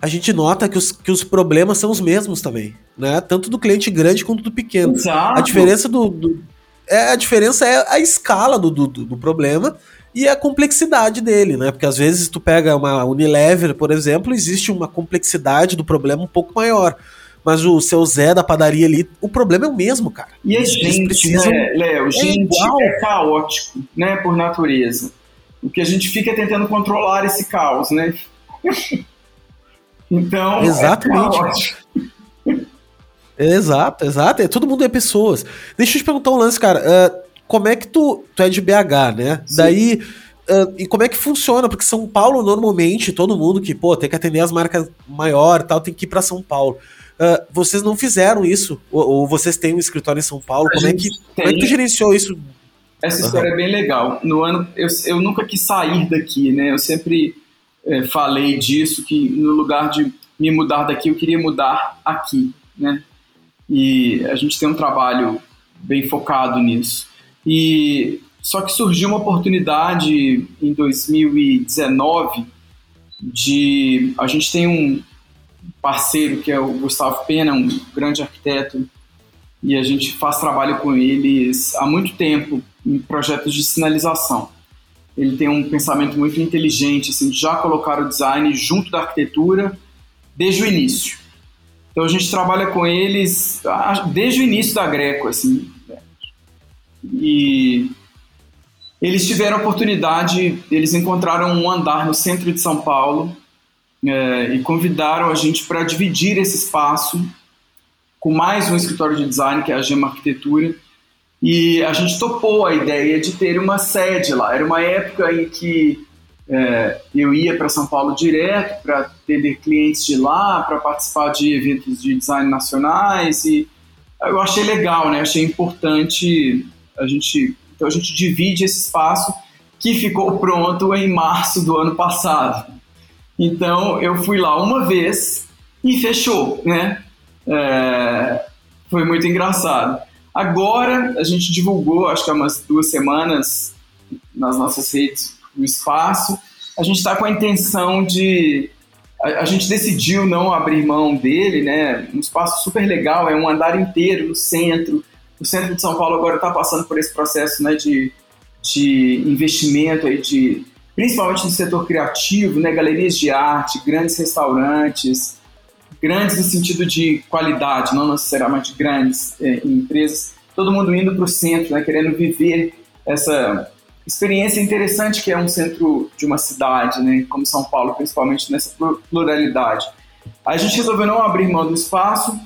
a gente nota que os, que os problemas são os mesmos também, né? Tanto do cliente grande quanto do pequeno. Exato. A diferença do, do, é a diferença é a escala do, do, do, problema e a complexidade dele, né? Porque às vezes tu pega uma Unilever, por exemplo, existe uma complexidade do problema um pouco maior. Mas o seu Zé da padaria ali, o problema é o mesmo, cara. E a gente, precisam... né, Léo? Gente é, é caótico, né, por natureza. O que a gente fica é tentando controlar esse caos, né? Então, é Exatamente. É exato, exato. É, todo mundo é pessoas. Deixa eu te perguntar um lance, cara. Uh, como é que tu. Tu é de BH, né? Sim. Daí. Uh, e como é que funciona? Porque São Paulo, normalmente, todo mundo que, pô, tem que atender as marcas maior tal, tem que ir para São Paulo. Uh, vocês não fizeram isso? Ou, ou, vocês têm um escritório em São Paulo? como é, que, como é que tu gerenciou isso? Essa história uhum. é bem legal. No ano, eu, eu nunca quis sair daqui, né? Eu sempre é, falei disso, que no lugar de me mudar daqui, eu queria mudar aqui, né? E a gente tem um trabalho bem focado nisso. E só que surgiu uma oportunidade em 2019 de a gente tem um parceiro que é o Gustavo Pena, um grande arquiteto, e a gente faz trabalho com eles há muito tempo em projetos de sinalização ele tem um pensamento muito inteligente, assim, de já colocar o design junto da arquitetura desde o início. Então a gente trabalha com eles desde o início da Greco, assim. E eles tiveram a oportunidade, eles encontraram um andar no centro de São Paulo é, e convidaram a gente para dividir esse espaço com mais um escritório de design, que é a Gema Arquitetura, e a gente topou a ideia de ter uma sede lá. Era uma época em que é, eu ia para São Paulo direto para atender clientes de lá, para participar de eventos de design nacionais e eu achei legal, né? Achei importante a gente. Então a gente divide esse espaço que ficou pronto em março do ano passado. Então eu fui lá uma vez e fechou, né? É, foi muito engraçado. Agora a gente divulgou, acho que há umas duas semanas, nas nossas redes, o espaço. A gente está com a intenção de. A, a, gente decidiu não abrir mão dele, né? Um espaço super legal, é um andar inteiro no centro. O centro de São Paulo agora está passando por esse processo né, de, de investimento, aí de, principalmente no setor criativo, né? galerias de arte, grandes restaurantes, grandes no sentido de qualidade, não necessariamente grandes é, empresas, todo mundo indo para o centro, né, querendo viver essa experiência interessante que é um centro de uma cidade, né, como São Paulo, principalmente nessa pluralidade. A gente resolveu não abrir mão do espaço,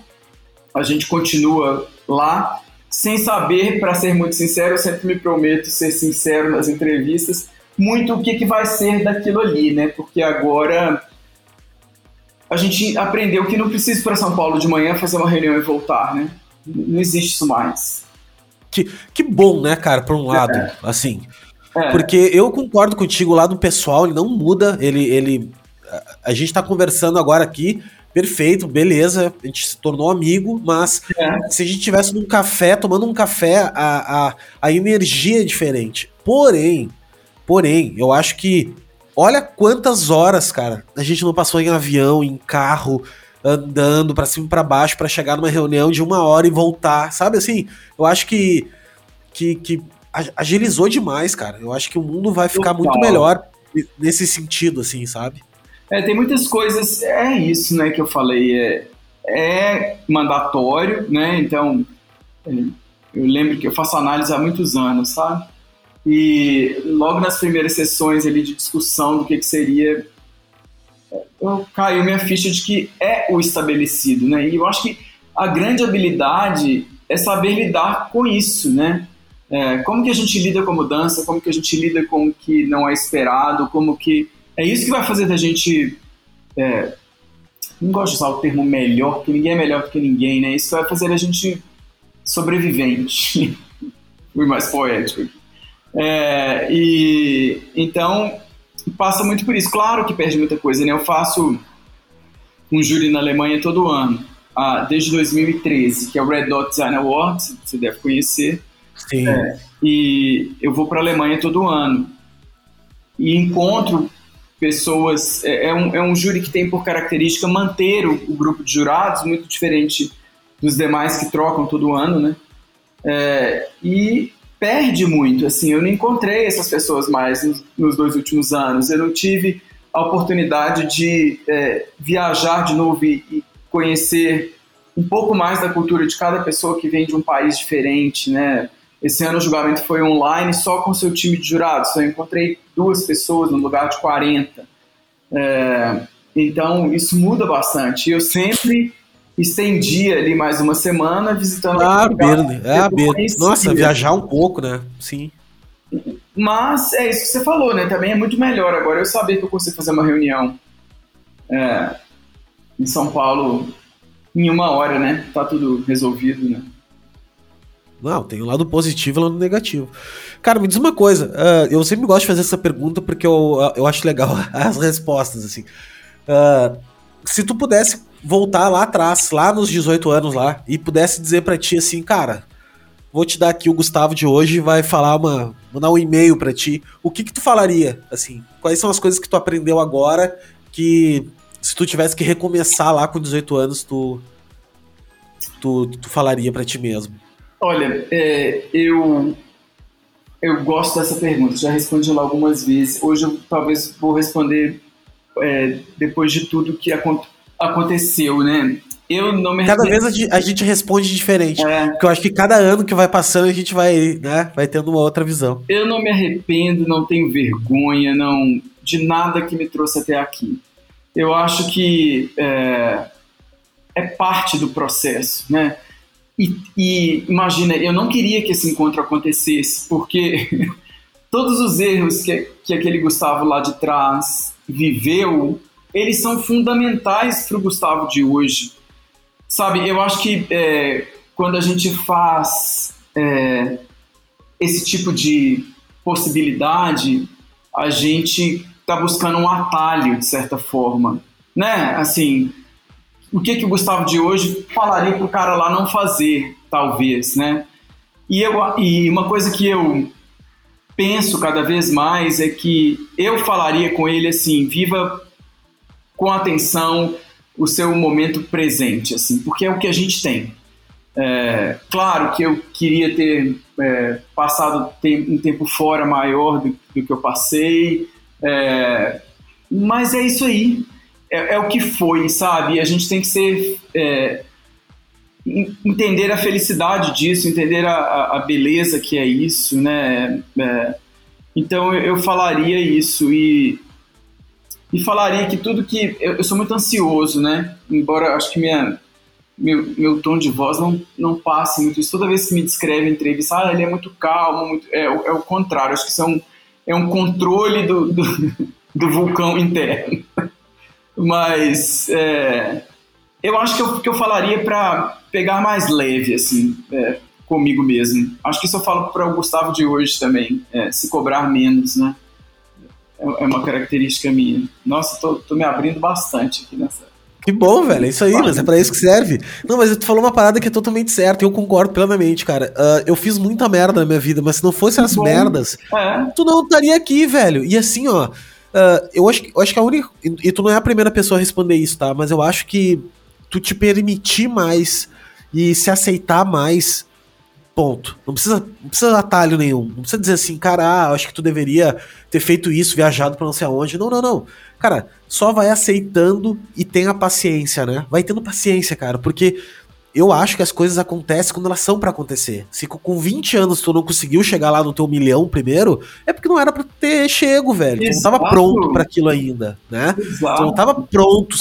a gente continua lá, sem saber, para ser muito sincero, eu sempre me prometo ser sincero nas entrevistas, muito o que, que vai ser daquilo ali, né? Porque agora a gente aprendeu que não precisa ir para São Paulo de manhã fazer uma reunião e voltar, né? Não existe isso mais. Que, que bom, né, cara, por um lado, é. assim. É. Porque eu concordo contigo, o lado pessoal, ele não muda, ele. ele a, gente tá conversando agora aqui, perfeito, beleza, a gente se tornou amigo, mas é. se a gente tivesse num café, tomando um café, a, a, a energia é diferente. Porém, porém, eu acho que Olha quantas horas, cara, a gente não passou em avião, em carro, andando para cima e pra baixo para chegar numa reunião de uma hora e voltar, sabe assim? Eu acho que, que, que agilizou demais, cara. Eu acho que o mundo vai ficar Total. muito melhor nesse sentido, assim, sabe? É, tem muitas coisas, é isso, né, que eu falei, é, é mandatório, né, então, é, eu lembro que eu faço análise há muitos anos, sabe? E logo nas primeiras sessões ali de discussão do que, que seria, eu caiu minha ficha de que é o estabelecido, né? E eu acho que a grande habilidade é saber lidar com isso, né? É, como que a gente lida com a mudança, como que a gente lida com o que não é esperado, como que... É isso que vai fazer da gente... É, não gosto de usar o termo melhor, porque ninguém é melhor do que ninguém, né? Isso vai fazer a gente sobrevivente. Fui mais poético aqui. É, e então passa muito por isso. Claro que perde muita coisa, né? Eu faço um júri na Alemanha todo ano, ah, desde 2013, que é o Red Dot Design Awards, você deve conhecer. Sim. É, e eu vou para a Alemanha todo ano e encontro pessoas. É, é, um, é um júri que tem por característica manter o, o grupo de jurados, muito diferente dos demais que trocam todo ano, né? É, e perde muito. Assim, eu não encontrei essas pessoas mais nos, nos dois últimos anos. Eu não tive a oportunidade de é, viajar de novo e, e, conhecer um pouco mais da cultura de cada pessoa que vem de um país diferente, né? Esse ano o julgamento foi online só com seu time de jurados. Então, eu encontrei duas pessoas no lugar de 40. É, então, isso muda bastante. Eu sempre estendi ali mais uma semana visitando. Ah, Berlim. É, Berlim. Nossa, viajar um pouco, né? Sim. Mas é isso que você falou, né? Também é muito melhor agora eu saber que eu consigo fazer uma reunião é, em São Paulo em uma hora, né? Tá tudo resolvido, né? Não, tem o um lado positivo e o um lado negativo. Cara, me diz uma coisa. Uh, eu sempre gosto de fazer essa pergunta porque eu, eu acho legal as respostas, assim. Uh, se tu pudesse voltar lá atrás, lá nos 18 anos lá, e pudesse dizer para ti assim, cara, vou te dar aqui o Gustavo de hoje vai falar uma, mandar um e-mail para ti. O que que tu falaria? Assim, quais são as coisas que tu aprendeu agora que se tu tivesse que recomeçar lá com 18 anos, tu tu, tu falaria para ti mesmo? Olha, é, eu eu gosto dessa pergunta, já respondi lá algumas vezes. Hoje eu talvez vou responder é, depois de tudo que aconteceu, né? Eu não me Cada vez a gente, a gente responde diferente. É. Porque eu acho que cada ano que vai passando a gente vai, né, vai tendo uma outra visão. Eu não me arrependo, não tenho vergonha, não de nada que me trouxe até aqui. Eu acho que é, é parte do processo, né? E, e, imagina, eu não queria que esse encontro acontecesse, porque todos os erros que, que aquele Gustavo lá de trás viveu, eles são fundamentais para o Gustavo de hoje. Sabe, eu acho que é, quando a gente faz é, esse tipo de possibilidade, a gente está buscando um atalho, de certa forma. Né? Assim, o que, que o Gustavo de hoje falaria para o cara lá não fazer, talvez, né? E, eu, e uma coisa que eu penso cada vez mais é que eu falaria com ele assim, viva com atenção o seu momento presente, assim, porque é o que a gente tem. É, claro que eu queria ter é, passado um tempo fora maior do, do que eu passei, é, mas é isso aí. É, é, o que foi, sabe? A gente tem que ser. É, entender a felicidade disso, entender a, a, beleza que é isso, né? É, então eu, falaria isso e, e falaria que tudo que. Eu, eu sou muito ansioso, né? Embora acho que minha meu, meu tom de voz não, não passe muito isso. Toda vez que me descreve entrevista, ah, ele é muito calmo, muito, é, é o contrário. Acho que isso é um, é um controle do, do, do vulcão interno. Mas é, eu acho que eu, que eu falaria para pegar mais leve, assim, é, comigo mesmo. Acho que isso eu falo para o Gustavo de hoje também, é, se cobrar menos, né? É, uma característica minha. Nossa, tô, tô me abrindo bastante aqui nessa, que bom, velho. É isso aí, mas é pra isso que serve. Não, mas tu falou uma parada que é totalmente certa. Eu concordo plenamente, cara. Uh, eu fiz muita merda na minha vida, mas se não fossem as merdas, é. tu não estaria aqui, velho. E assim, ó. Uh, eu, acho, eu acho que a única. E tu não é a primeira pessoa a responder isso, tá? Mas eu acho que tu te permitir mais e se aceitar mais Ponto. Não precisa, não precisa atalho nenhum. Não precisa dizer assim, cara, ah, acho que tu deveria ter feito isso, viajado pra não sei aonde. Não, não, não. Cara, só vai aceitando e tenha paciência, né? Vai tendo paciência, cara, porque eu acho que as coisas acontecem quando elas são para acontecer. Se com 20 anos tu não conseguiu chegar lá no teu milhão primeiro, é porque não era para ter chego, velho. Tu não tava pronto para aquilo ainda, né? Exato. Tu não tava pronto,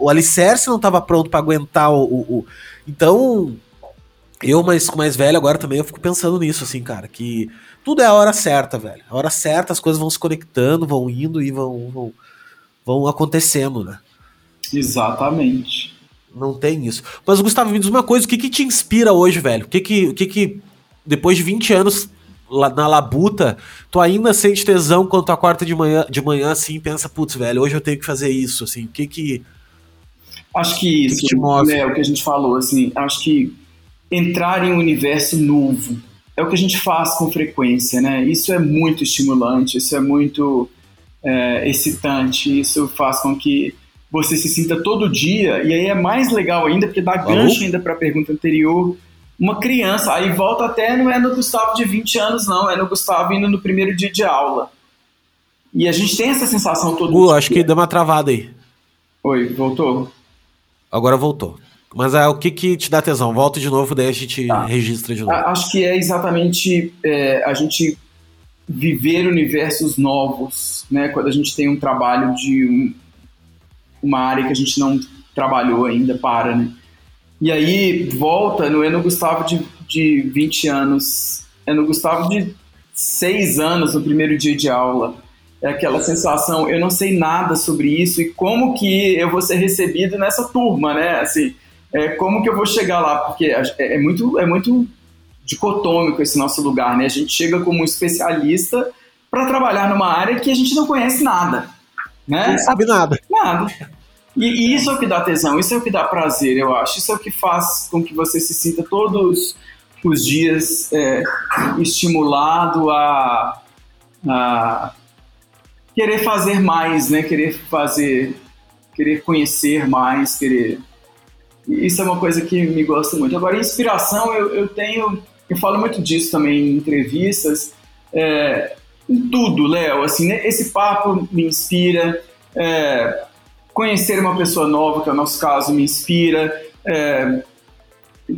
o alicerce não tava pronto para aguentar o, o, o, Então, eu, mais, mais velho agora também, eu fico pensando nisso, assim, cara, que tudo é a hora certa, velho. A hora certa, as coisas vão se conectando, vão indo e vão, vão, vão acontecendo, né? Exatamente. Não tem isso. Mas, Gustavo, me diz uma coisa, o que que te inspira hoje, velho? O que que, o que, que depois de 20 anos na labuta, tu ainda sente tesão quando tu acorda de manhã, de manhã assim, pensa, putz, velho, hoje eu tenho que fazer isso, assim, o que que... Acho que isso, que né, o que a gente falou, assim, acho que entrar em um universo novo. É o que a gente faz com frequência, né? Isso é muito estimulante, isso é muito é, excitante, isso faz com que você se sinta todo dia, e aí é mais legal ainda, porque dá gancho ainda para a pergunta anterior. Uma criança, aí volta até, não é no Gustavo de 20 anos, não, é no Gustavo indo no primeiro dia de aula. E a gente tem essa sensação todo uh, dia. acho que deu uma travada aí. Oi, voltou? Agora voltou. Mas é o que, que te dá tesão? Volta de novo, daí a gente tá. registra de novo. Acho que é exatamente é, a gente viver universos novos, né? Quando a gente tem um trabalho de um, uma área que a gente não trabalhou ainda para, né? E aí volta, no Gustavo de, de 20 anos, é no Gustavo de 6 anos no primeiro dia de aula. É aquela sensação, eu não sei nada sobre isso e como que eu vou ser recebido nessa turma, né? Assim, é, como que eu vou chegar lá? Porque é, é, muito, é muito dicotômico esse nosso lugar, né? A gente chega como um especialista para trabalhar numa área que a gente não conhece nada, né? Não sabe nada. Nada. E, e, isso é o que dá tesão, isso é o que dá prazer, eu acho. Isso é o que faz com que você se sinta todos os dias é, estimulado a, a querer fazer mais, né? Querer fazer, querer conhecer mais, querer isso é uma coisa que me gosta muito. Agora, inspiração, eu, eu tenho, eu falo muito disso também em entrevistas, é, em tudo, Léo. Assim, né? esse papo me inspira, é, conhecer uma pessoa nova, que é o nosso caso, me inspira. É,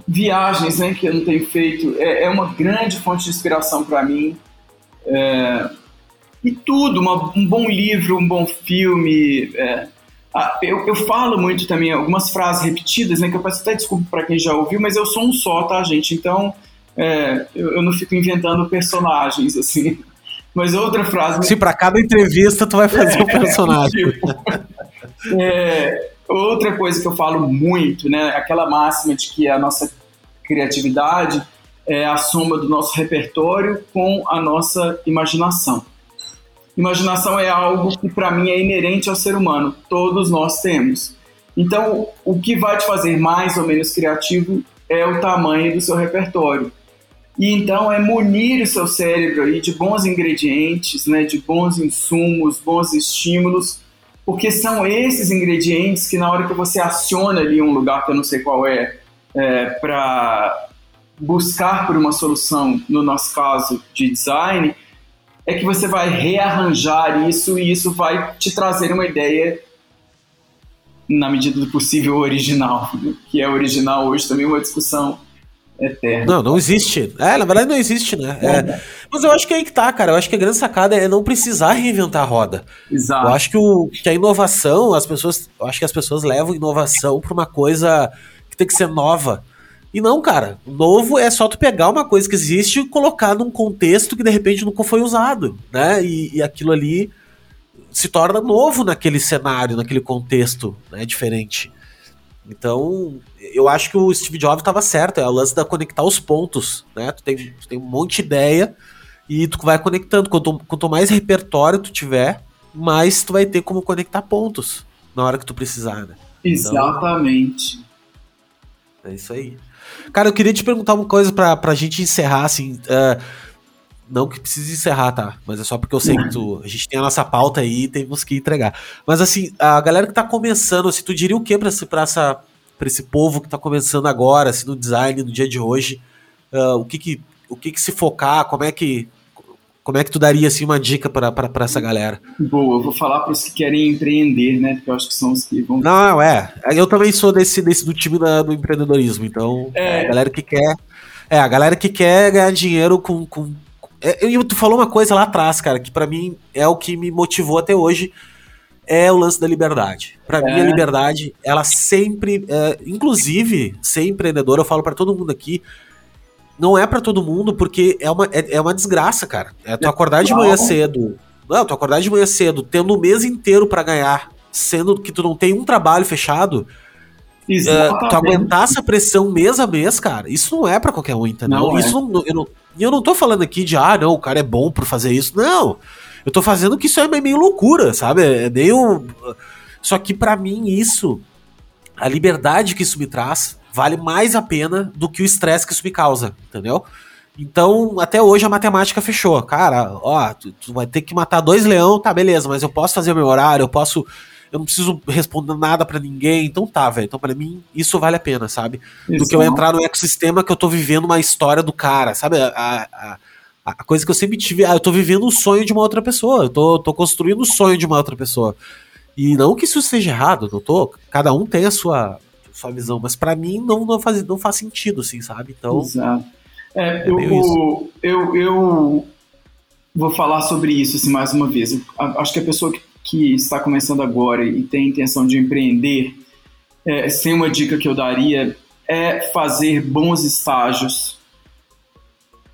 viagens, né, que eu não tenho feito, é, é uma grande fonte de inspiração para mim. É, e tudo, uma, um bom livro, um bom filme. É, ah, eu, eu, falo muito também algumas frases repetidas, né? Que eu peço até desculpa para quem já ouviu, mas eu sou um só, tá, gente? Então é, eu, eu, não fico inventando personagens assim. Mas outra frase. Se para cada entrevista tu vai fazer é, um personagem. Tipo, é, outra coisa que eu falo muito, né? Aquela máxima de que a nossa criatividade é a soma do nosso repertório com a nossa imaginação. Imaginação é algo que para mim é inerente ao ser humano, todos nós temos. Então, o que vai te fazer mais ou menos criativo é o tamanho do seu repertório. E então é munir o seu cérebro aí de bons ingredientes, né, de bons insumos, bons estímulos, porque são esses ingredientes que na hora que você aciona ali um lugar que eu não sei qual é, é para buscar por uma solução, no nosso caso de design, é que você vai rearranjar isso e isso vai te trazer uma ideia na medida do possível original, que é original hoje também uma discussão eterna. Não, não existe. É, na verdade não existe, né? É. Mas eu acho que é aí que tá, cara. Eu acho que a grande sacada é não precisar reinventar a roda. Exato. Eu acho que, o, que a inovação, as pessoas, eu acho que as pessoas levam inovação para uma coisa que tem que ser nova. E não, cara, novo é só tu pegar uma coisa que existe e colocar num contexto que de repente nunca foi usado, né? E, e aquilo ali se torna novo naquele cenário, naquele contexto, né? Diferente. Então, eu acho que o Steve Jobs estava certo, é o lance da conectar os pontos, né? Tu tem, tu tem um monte de ideia e tu vai conectando. Quanto, quanto mais repertório tu tiver, mais tu vai ter como conectar pontos na hora que tu precisar, né? Então, Exatamente. É isso aí. Cara, eu queria te perguntar uma coisa pra, pra gente encerrar, assim. Uh, não que precise encerrar, tá? Mas é só porque eu sei que tu, a gente tem a nossa pauta aí e temos que entregar. Mas assim, a galera que tá começando, assim, tu diria o que pra, esse, pra, essa, pra esse povo que tá começando agora, assim, no design, no dia de hoje? Uh, o que que, o que que se focar? Como é que como é que tu daria assim uma dica para essa galera? Boa, eu vou falar para os que querem empreender, né? Porque eu acho que são os que vão. Não, é. Eu também sou desse, desse do time da, do empreendedorismo, então é. a galera que quer, é a galera que quer ganhar dinheiro com, com é, eu, tu falou uma coisa lá atrás, cara, que para mim é o que me motivou até hoje, é o lance da liberdade. Para é. mim a liberdade, ela sempre, é, inclusive, ser empreendedor, eu falo para todo mundo aqui, não é para todo mundo, porque é uma, é, é uma desgraça, cara. É tu acordar de manhã cedo. Não, tu acordar de manhã cedo, tendo o mês inteiro para ganhar, sendo que tu não tem um trabalho fechado. Uh, tu aguentar essa pressão mês a mês, cara, isso não é para qualquer um, entendeu? Não isso é. não, eu, não, eu não tô falando aqui de, ah, não, o cara é bom por fazer isso. Não. Eu tô fazendo que isso é meio loucura, sabe? É meio. Só que para mim, isso, a liberdade que isso me traz, vale mais a pena do que o estresse que isso me causa, entendeu? Então, até hoje a matemática fechou. Cara, ó, tu, tu, vai ter que matar dois leão, tá, beleza, mas eu posso fazer o meu horário, eu posso. Eu não preciso responder nada para ninguém, então tá, velho. Então, para mim, isso vale a pena, sabe? Isso do que eu entrar no ecossistema que eu tô vivendo uma história do cara, sabe? A, a, a, coisa que eu sempre tive. Ah, eu tô vivendo um sonho de uma outra pessoa. Eu tô, tô construindo o um sonho de uma outra pessoa. E não que isso seja errado, não tô. Cada um tem a sua, sua visão, mas para mim não, não, faz, não faz sentido, assim, sabe? Então. Exato. É, é eu, eu, eu, vou falar sobre isso assim, mais uma vez. Eu acho que a pessoa que, que, está começando agora e tem intenção de empreender, é, sem uma dica que eu daria, é fazer bons estágios,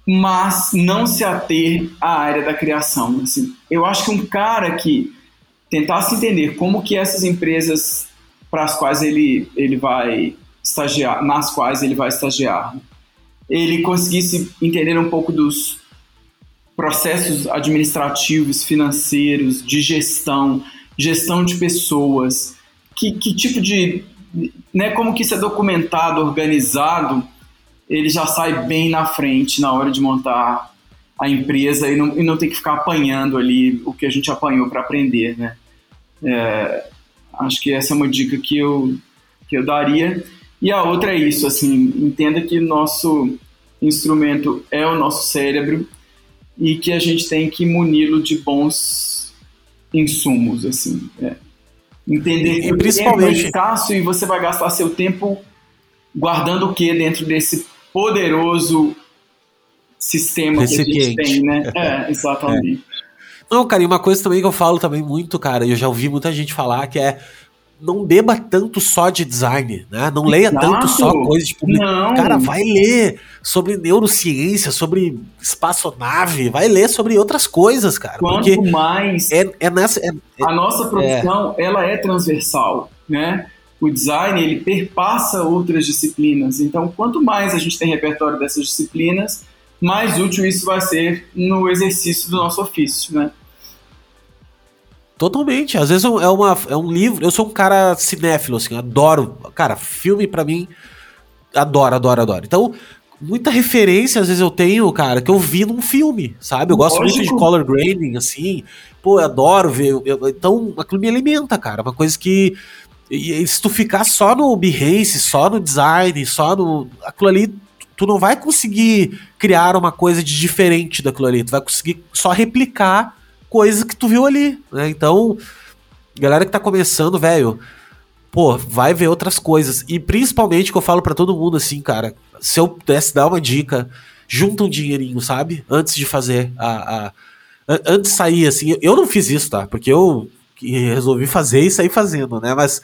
mas não se ater à área da criação. Assim. Eu acho que um cara que tentasse entender como que essas empresas para as quais ele, ele vai estagiar, nas quais ele vai estagiar. Ele conseguisse entender um pouco dos processos administrativos, financeiros, de gestão, gestão de pessoas, que, que tipo de, né, como que isso é documentado, organizado, ele já sai bem na frente na hora de montar a empresa e não, e não tem que ficar apanhando ali o que a gente apanhou para aprender, né? É, Acho que essa é uma dica que eu, que eu daria. E a outra é isso, assim, entenda que nosso instrumento é o nosso cérebro e que a gente tem que muni-lo de bons insumos, assim. É. Entender que e, principalmente... o é escasso e você vai gastar seu tempo guardando o que dentro desse poderoso sistema que a gente tem, né? É, exatamente. É. Não, cara, e uma coisa também que eu falo também muito, cara, e eu já ouvi muita gente falar que é não beba tanto só de design, né? Não leia Exato. tanto só coisas de publicidade. Cara, vai ler sobre neurociência, sobre espaçonave, vai ler sobre outras coisas, cara. Quanto mais é, é nessa. É, a nossa é. profissão, ela é transversal, né? o design ele perpassa outras disciplinas. Então, quanto mais a gente tem repertório dessas disciplinas, mais útil isso vai ser no exercício do nosso ofício, né? Totalmente. Às vezes é, uma, é um livro. Eu sou um cara cinéfilo, assim, adoro. Cara, filme para mim. Adoro, adoro, adoro. Então, muita referência às vezes eu tenho, cara, que eu vi num filme, sabe? Eu gosto Lógico. muito de color grading, assim. Pô, eu adoro ver. Eu, então, aquilo me alimenta, cara. Uma coisa que. E, se tu ficar só no Behance, só no design, só no. Aquilo ali, tu não vai conseguir criar uma coisa de diferente daquilo ali. Tu vai conseguir só replicar coisas que tu viu ali, né? Então, galera que tá começando, velho, pô, vai ver outras coisas. E principalmente que eu falo para todo mundo assim, cara, se eu pudesse dar uma dica, junta um dinheirinho, sabe? Antes de fazer a, a antes de sair assim, eu não fiz isso, tá? Porque eu resolvi fazer e sair fazendo, né? Mas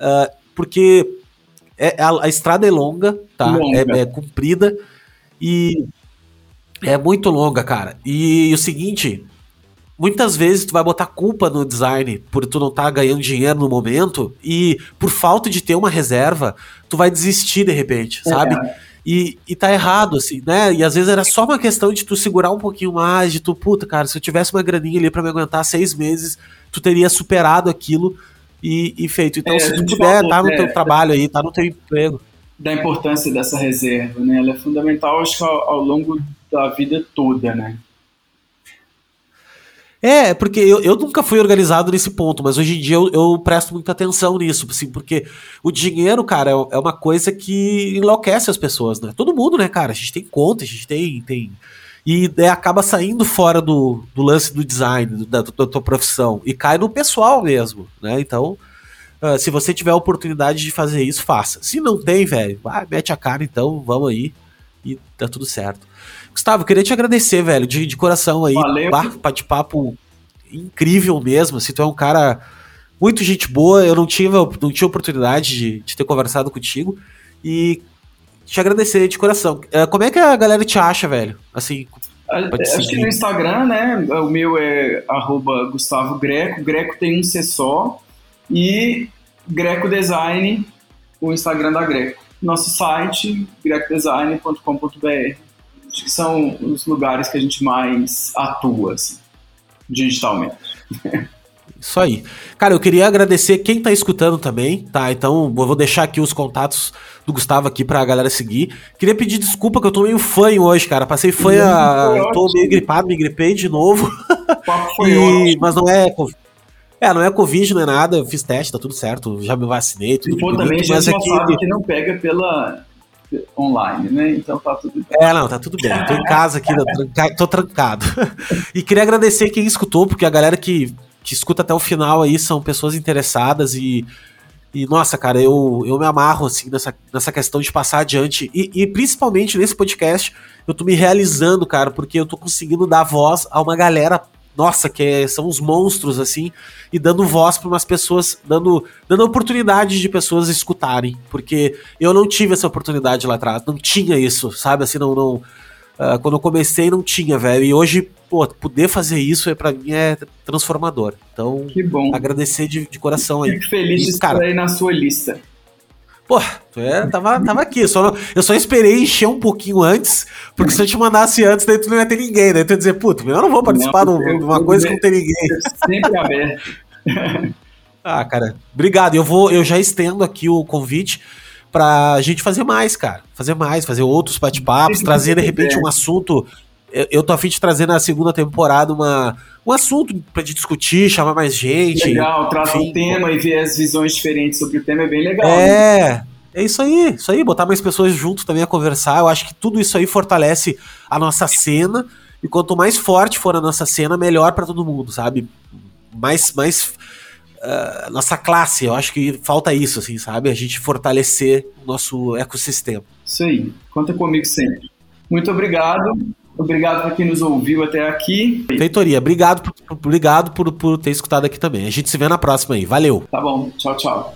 uh, porque é, a, a, estrada é longa, tá? Longa. É, é comprida e é muito longa, cara. E, e o seguinte, muitas vezes tu vai botar culpa no design por tu não estar tá ganhando dinheiro no momento e por falta de ter uma reserva, tu vai desistir de repente, é. sabe? E, e tá errado, assim, né? E às vezes era só uma questão de tu segurar um pouquinho mais, de tu, puta, cara, se eu tivesse uma graninha ali pra me aguentar seis meses, tu teria superado aquilo e, e feito. Então, é, se tu puder, tá no é, teu trabalho aí, tá no teu emprego. Da importância dessa reserva, né? Ela é fundamental, acho que ao, ao longo da vida toda, né? É, porque eu, eu nunca fui organizado nesse ponto, mas hoje em dia eu, eu presto muita atenção nisso, assim, porque o dinheiro, cara, é, é uma coisa que enlouquece as pessoas, né? Todo mundo, né, cara? A gente tem conta, a gente tem. tem e é, acaba saindo fora do, do lance do design, da, da, tua profissão, e cai no pessoal mesmo, né? Então, uh, se você tiver a oportunidade de fazer isso, faça. Se não tem, velho, mete a cara então, vamos aí, e tá tudo certo. Gustavo, queria te agradecer, velho, de, de coração aí. Bate-papo incrível mesmo. Assim, tu é um cara muito gente boa. Eu não tive, não tinha oportunidade de, de ter conversado contigo. E te agradecer de coração. Eh, como é que a galera te acha, velho? Assim, Acho que no Instagram, né? O meu é arroba Gustavo Greco. Greco tem um C só. E Greco Design, o Instagram da Greco. Nosso site, grecodesign.com.br. Acho que são os lugares que a gente mais atua, assim, digitalmente. Isso aí. Cara, eu queria agradecer quem tá escutando também, tá? Então, eu vou deixar aqui os contatos do Gustavo aqui pra galera seguir. Queria pedir desculpa que eu tô meio fanho hoje, cara. Passei fanho, a... tô meio gripado, me gripei de novo. foi e... Mas não é é, não é Covid, não é nada, eu fiz teste, tá tudo certo, já me vacinei, tudo bonito, também mas já é que não pega pela, online, né? Então tá tudo bem. É, não, tá tudo bem. Tô em casa aqui, tô trancado. E queria agradecer quem escutou, porque a galera que, que escuta até o final aí são pessoas interessadas e. E, nossa, cara, eu, eu me amarro, assim, nessa, nessa questão de passar adiante. E, e principalmente nesse podcast, eu tô me realizando, cara, porque eu tô conseguindo dar voz a uma galera nossa, que é, são uns monstros, assim, e dando voz para umas pessoas, dando, dando oportunidade de pessoas escutarem, porque eu não tive essa oportunidade lá atrás, não tinha isso, sabe, assim, não, não uh, quando eu comecei não tinha, velho, e hoje, pô, poder fazer isso é para mim é transformador, então, que bom. agradecer de, de coração aí. Fico feliz de estar aí na sua lista. Pô, é, tava, tava aqui. Só eu só esperei encher um pouquinho antes, porque se eu te mandasse antes, daí tu não ia ter ninguém. Daí tu ia dizer, puto, eu não vou participar não, de uma coisa que não tem ninguém. Sempre aberto. ah, cara, obrigado. Eu vou, eu já estendo aqui o convite pra gente fazer mais, cara. Fazer mais, fazer outros bate-papos, trazer de repente um assunto. Eu, eu tô afim de trazer na segunda temporada uma, um assunto pra gente discutir, chamar mais gente. Legal, trazer um tema e ver as visões diferentes sobre o tema é bem legal. É. Né? É isso aí, isso aí, botar mais pessoas junto também a conversar. Eu acho que tudo isso aí fortalece a nossa cena. E quanto mais forte for a nossa cena, melhor para todo mundo, sabe? Mais, mais uh, nossa classe, eu acho que falta isso, assim, sabe? A gente fortalecer o nosso ecossistema. Isso aí, conta comigo sempre. Muito obrigado. Obrigado para quem nos ouviu até aqui. Feitoria, obrigado, por, obrigado por, por ter escutado aqui também. A gente se vê na próxima aí. Valeu. Tá bom. Tchau, tchau.